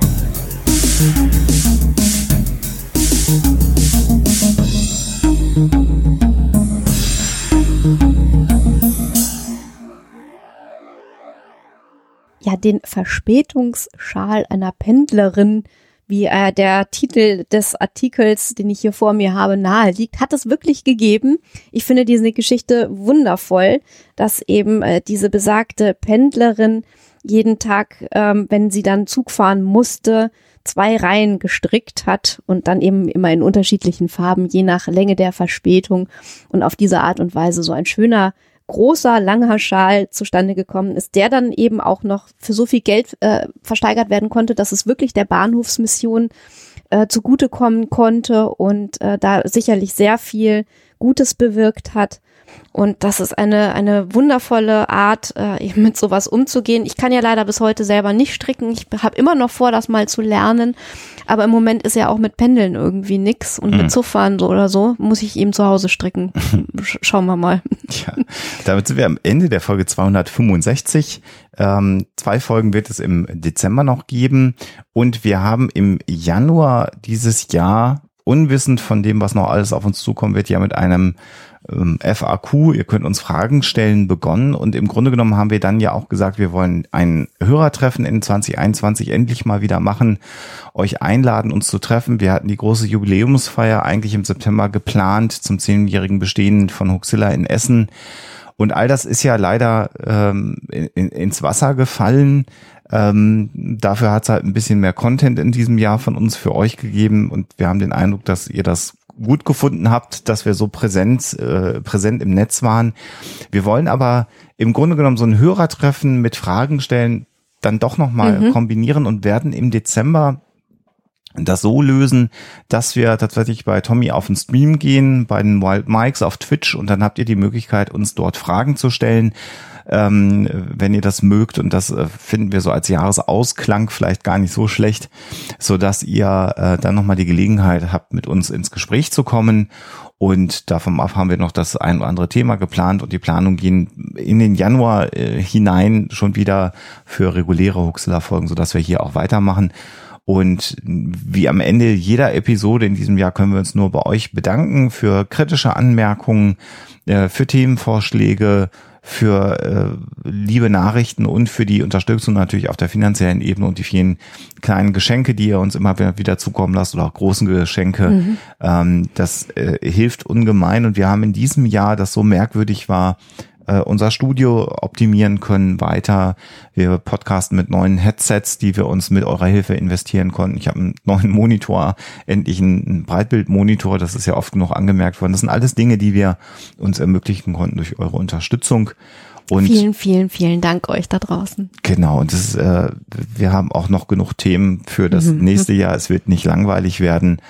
Ja den Verspätungsschal einer Pendlerin wie äh, der Titel des Artikels, den ich hier vor mir habe, nahe liegt, hat es wirklich gegeben. Ich finde diese Geschichte wundervoll, dass eben äh, diese besagte Pendlerin jeden Tag, ähm, wenn sie dann Zug fahren musste, zwei Reihen gestrickt hat und dann eben immer in unterschiedlichen Farben, je nach Länge der Verspätung und auf diese Art und Weise so ein schöner großer, langer Schal zustande gekommen ist, der dann eben auch noch für so viel Geld äh, versteigert werden konnte, dass es wirklich der Bahnhofsmission äh, zugutekommen konnte und äh, da sicherlich sehr viel Gutes bewirkt hat. Und das ist eine, eine wundervolle Art, äh, eben mit sowas umzugehen. Ich kann ja leider bis heute selber nicht stricken. Ich habe immer noch vor, das mal zu lernen. Aber im Moment ist ja auch mit Pendeln irgendwie nix. Und mhm. mit Zufahren so oder so muss ich eben zu Hause stricken. Schauen wir mal. Ja, damit sind wir am Ende der Folge 265. Ähm, zwei Folgen wird es im Dezember noch geben. Und wir haben im Januar dieses Jahr unwissend von dem, was noch alles auf uns zukommen wird, ja mit einem ähm, FAQ, ihr könnt uns Fragen stellen, begonnen. Und im Grunde genommen haben wir dann ja auch gesagt, wir wollen ein Hörertreffen in 2021 endlich mal wieder machen, euch einladen, uns zu treffen. Wir hatten die große Jubiläumsfeier eigentlich im September geplant zum zehnjährigen Bestehen von Huxilla in Essen. Und all das ist ja leider ähm, in, ins Wasser gefallen. Ähm, dafür hat es halt ein bisschen mehr Content in diesem Jahr von uns für euch gegeben und wir haben den Eindruck, dass ihr das gut gefunden habt, dass wir so präsent, äh, präsent im Netz waren. Wir wollen aber im Grunde genommen so ein Hörertreffen mit Fragen stellen dann doch nochmal mhm. kombinieren und werden im Dezember das so lösen, dass wir tatsächlich bei Tommy auf den Stream gehen, bei den Wild Mikes auf Twitch und dann habt ihr die Möglichkeit, uns dort Fragen zu stellen ähm, wenn ihr das mögt. Und das äh, finden wir so als Jahresausklang vielleicht gar nicht so schlecht, so dass ihr äh, dann nochmal die Gelegenheit habt, mit uns ins Gespräch zu kommen. Und davon ab haben wir noch das ein oder andere Thema geplant und die Planung gehen in den Januar äh, hinein schon wieder für reguläre Huxler-Folgen, sodass wir hier auch weitermachen. Und wie am Ende jeder Episode in diesem Jahr können wir uns nur bei euch bedanken für kritische Anmerkungen, äh, für Themenvorschläge, für äh, liebe Nachrichten und für die Unterstützung natürlich auf der finanziellen Ebene und die vielen kleinen Geschenke, die ihr uns immer wieder zukommen lasst oder auch großen Geschenke. Mhm. Ähm, das äh, hilft ungemein und wir haben in diesem Jahr, das so merkwürdig war, äh, unser Studio optimieren können weiter. Wir podcasten mit neuen Headsets, die wir uns mit eurer Hilfe investieren konnten. Ich habe einen neuen Monitor, endlich einen Breitbildmonitor, das ist ja oft genug angemerkt worden. Das sind alles Dinge, die wir uns ermöglichen konnten durch eure Unterstützung. Und vielen, vielen, vielen Dank euch da draußen. Genau, und das ist, äh, wir haben auch noch genug Themen für das mhm. nächste Jahr. Es wird nicht langweilig werden.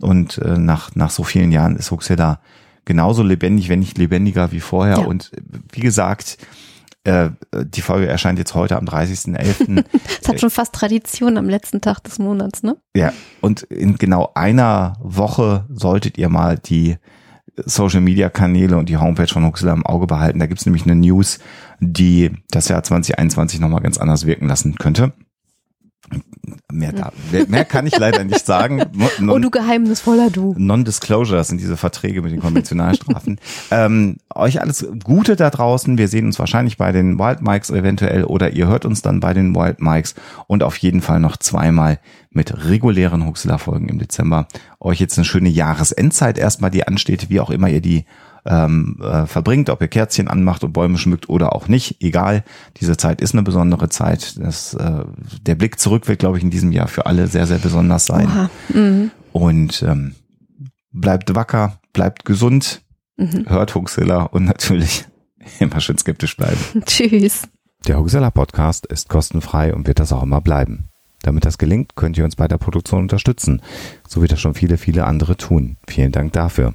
Und äh, nach, nach so vielen Jahren ist Huxilla genauso lebendig, wenn nicht lebendiger wie vorher. Ja. Und wie gesagt, äh, die Folge erscheint jetzt heute am 30.11. Es hat schon fast Tradition am letzten Tag des Monats, ne? Ja, und in genau einer Woche solltet ihr mal die Social Media Kanäle und die Homepage von Huxler im Auge behalten. Da gibt's nämlich eine News, die das Jahr 2021 nochmal ganz anders wirken lassen könnte. Mehr, da, mehr kann ich leider nicht sagen. Non, oh, du geheimnisvoller Du. Non-Disclosure sind diese Verträge mit den Konventionalstrafen. ähm, euch alles Gute da draußen. Wir sehen uns wahrscheinlich bei den Wild Mikes eventuell oder ihr hört uns dann bei den Wild Mikes und auf jeden Fall noch zweimal mit regulären Huxler-Folgen im Dezember. Euch jetzt eine schöne Jahresendzeit erstmal, die ansteht, wie auch immer ihr die ähm, äh, verbringt, ob ihr Kerzchen anmacht und Bäume schmückt oder auch nicht, egal. Diese Zeit ist eine besondere Zeit. Das, äh, der Blick zurück wird, glaube ich, in diesem Jahr für alle sehr, sehr besonders sein. Mhm. Und ähm, bleibt wacker, bleibt gesund, mhm. hört Huxilla und natürlich immer schön skeptisch bleiben. Tschüss. Der Huxilla Podcast ist kostenfrei und wird das auch immer bleiben. Damit das gelingt, könnt ihr uns bei der Produktion unterstützen, so wie das schon viele, viele andere tun. Vielen Dank dafür.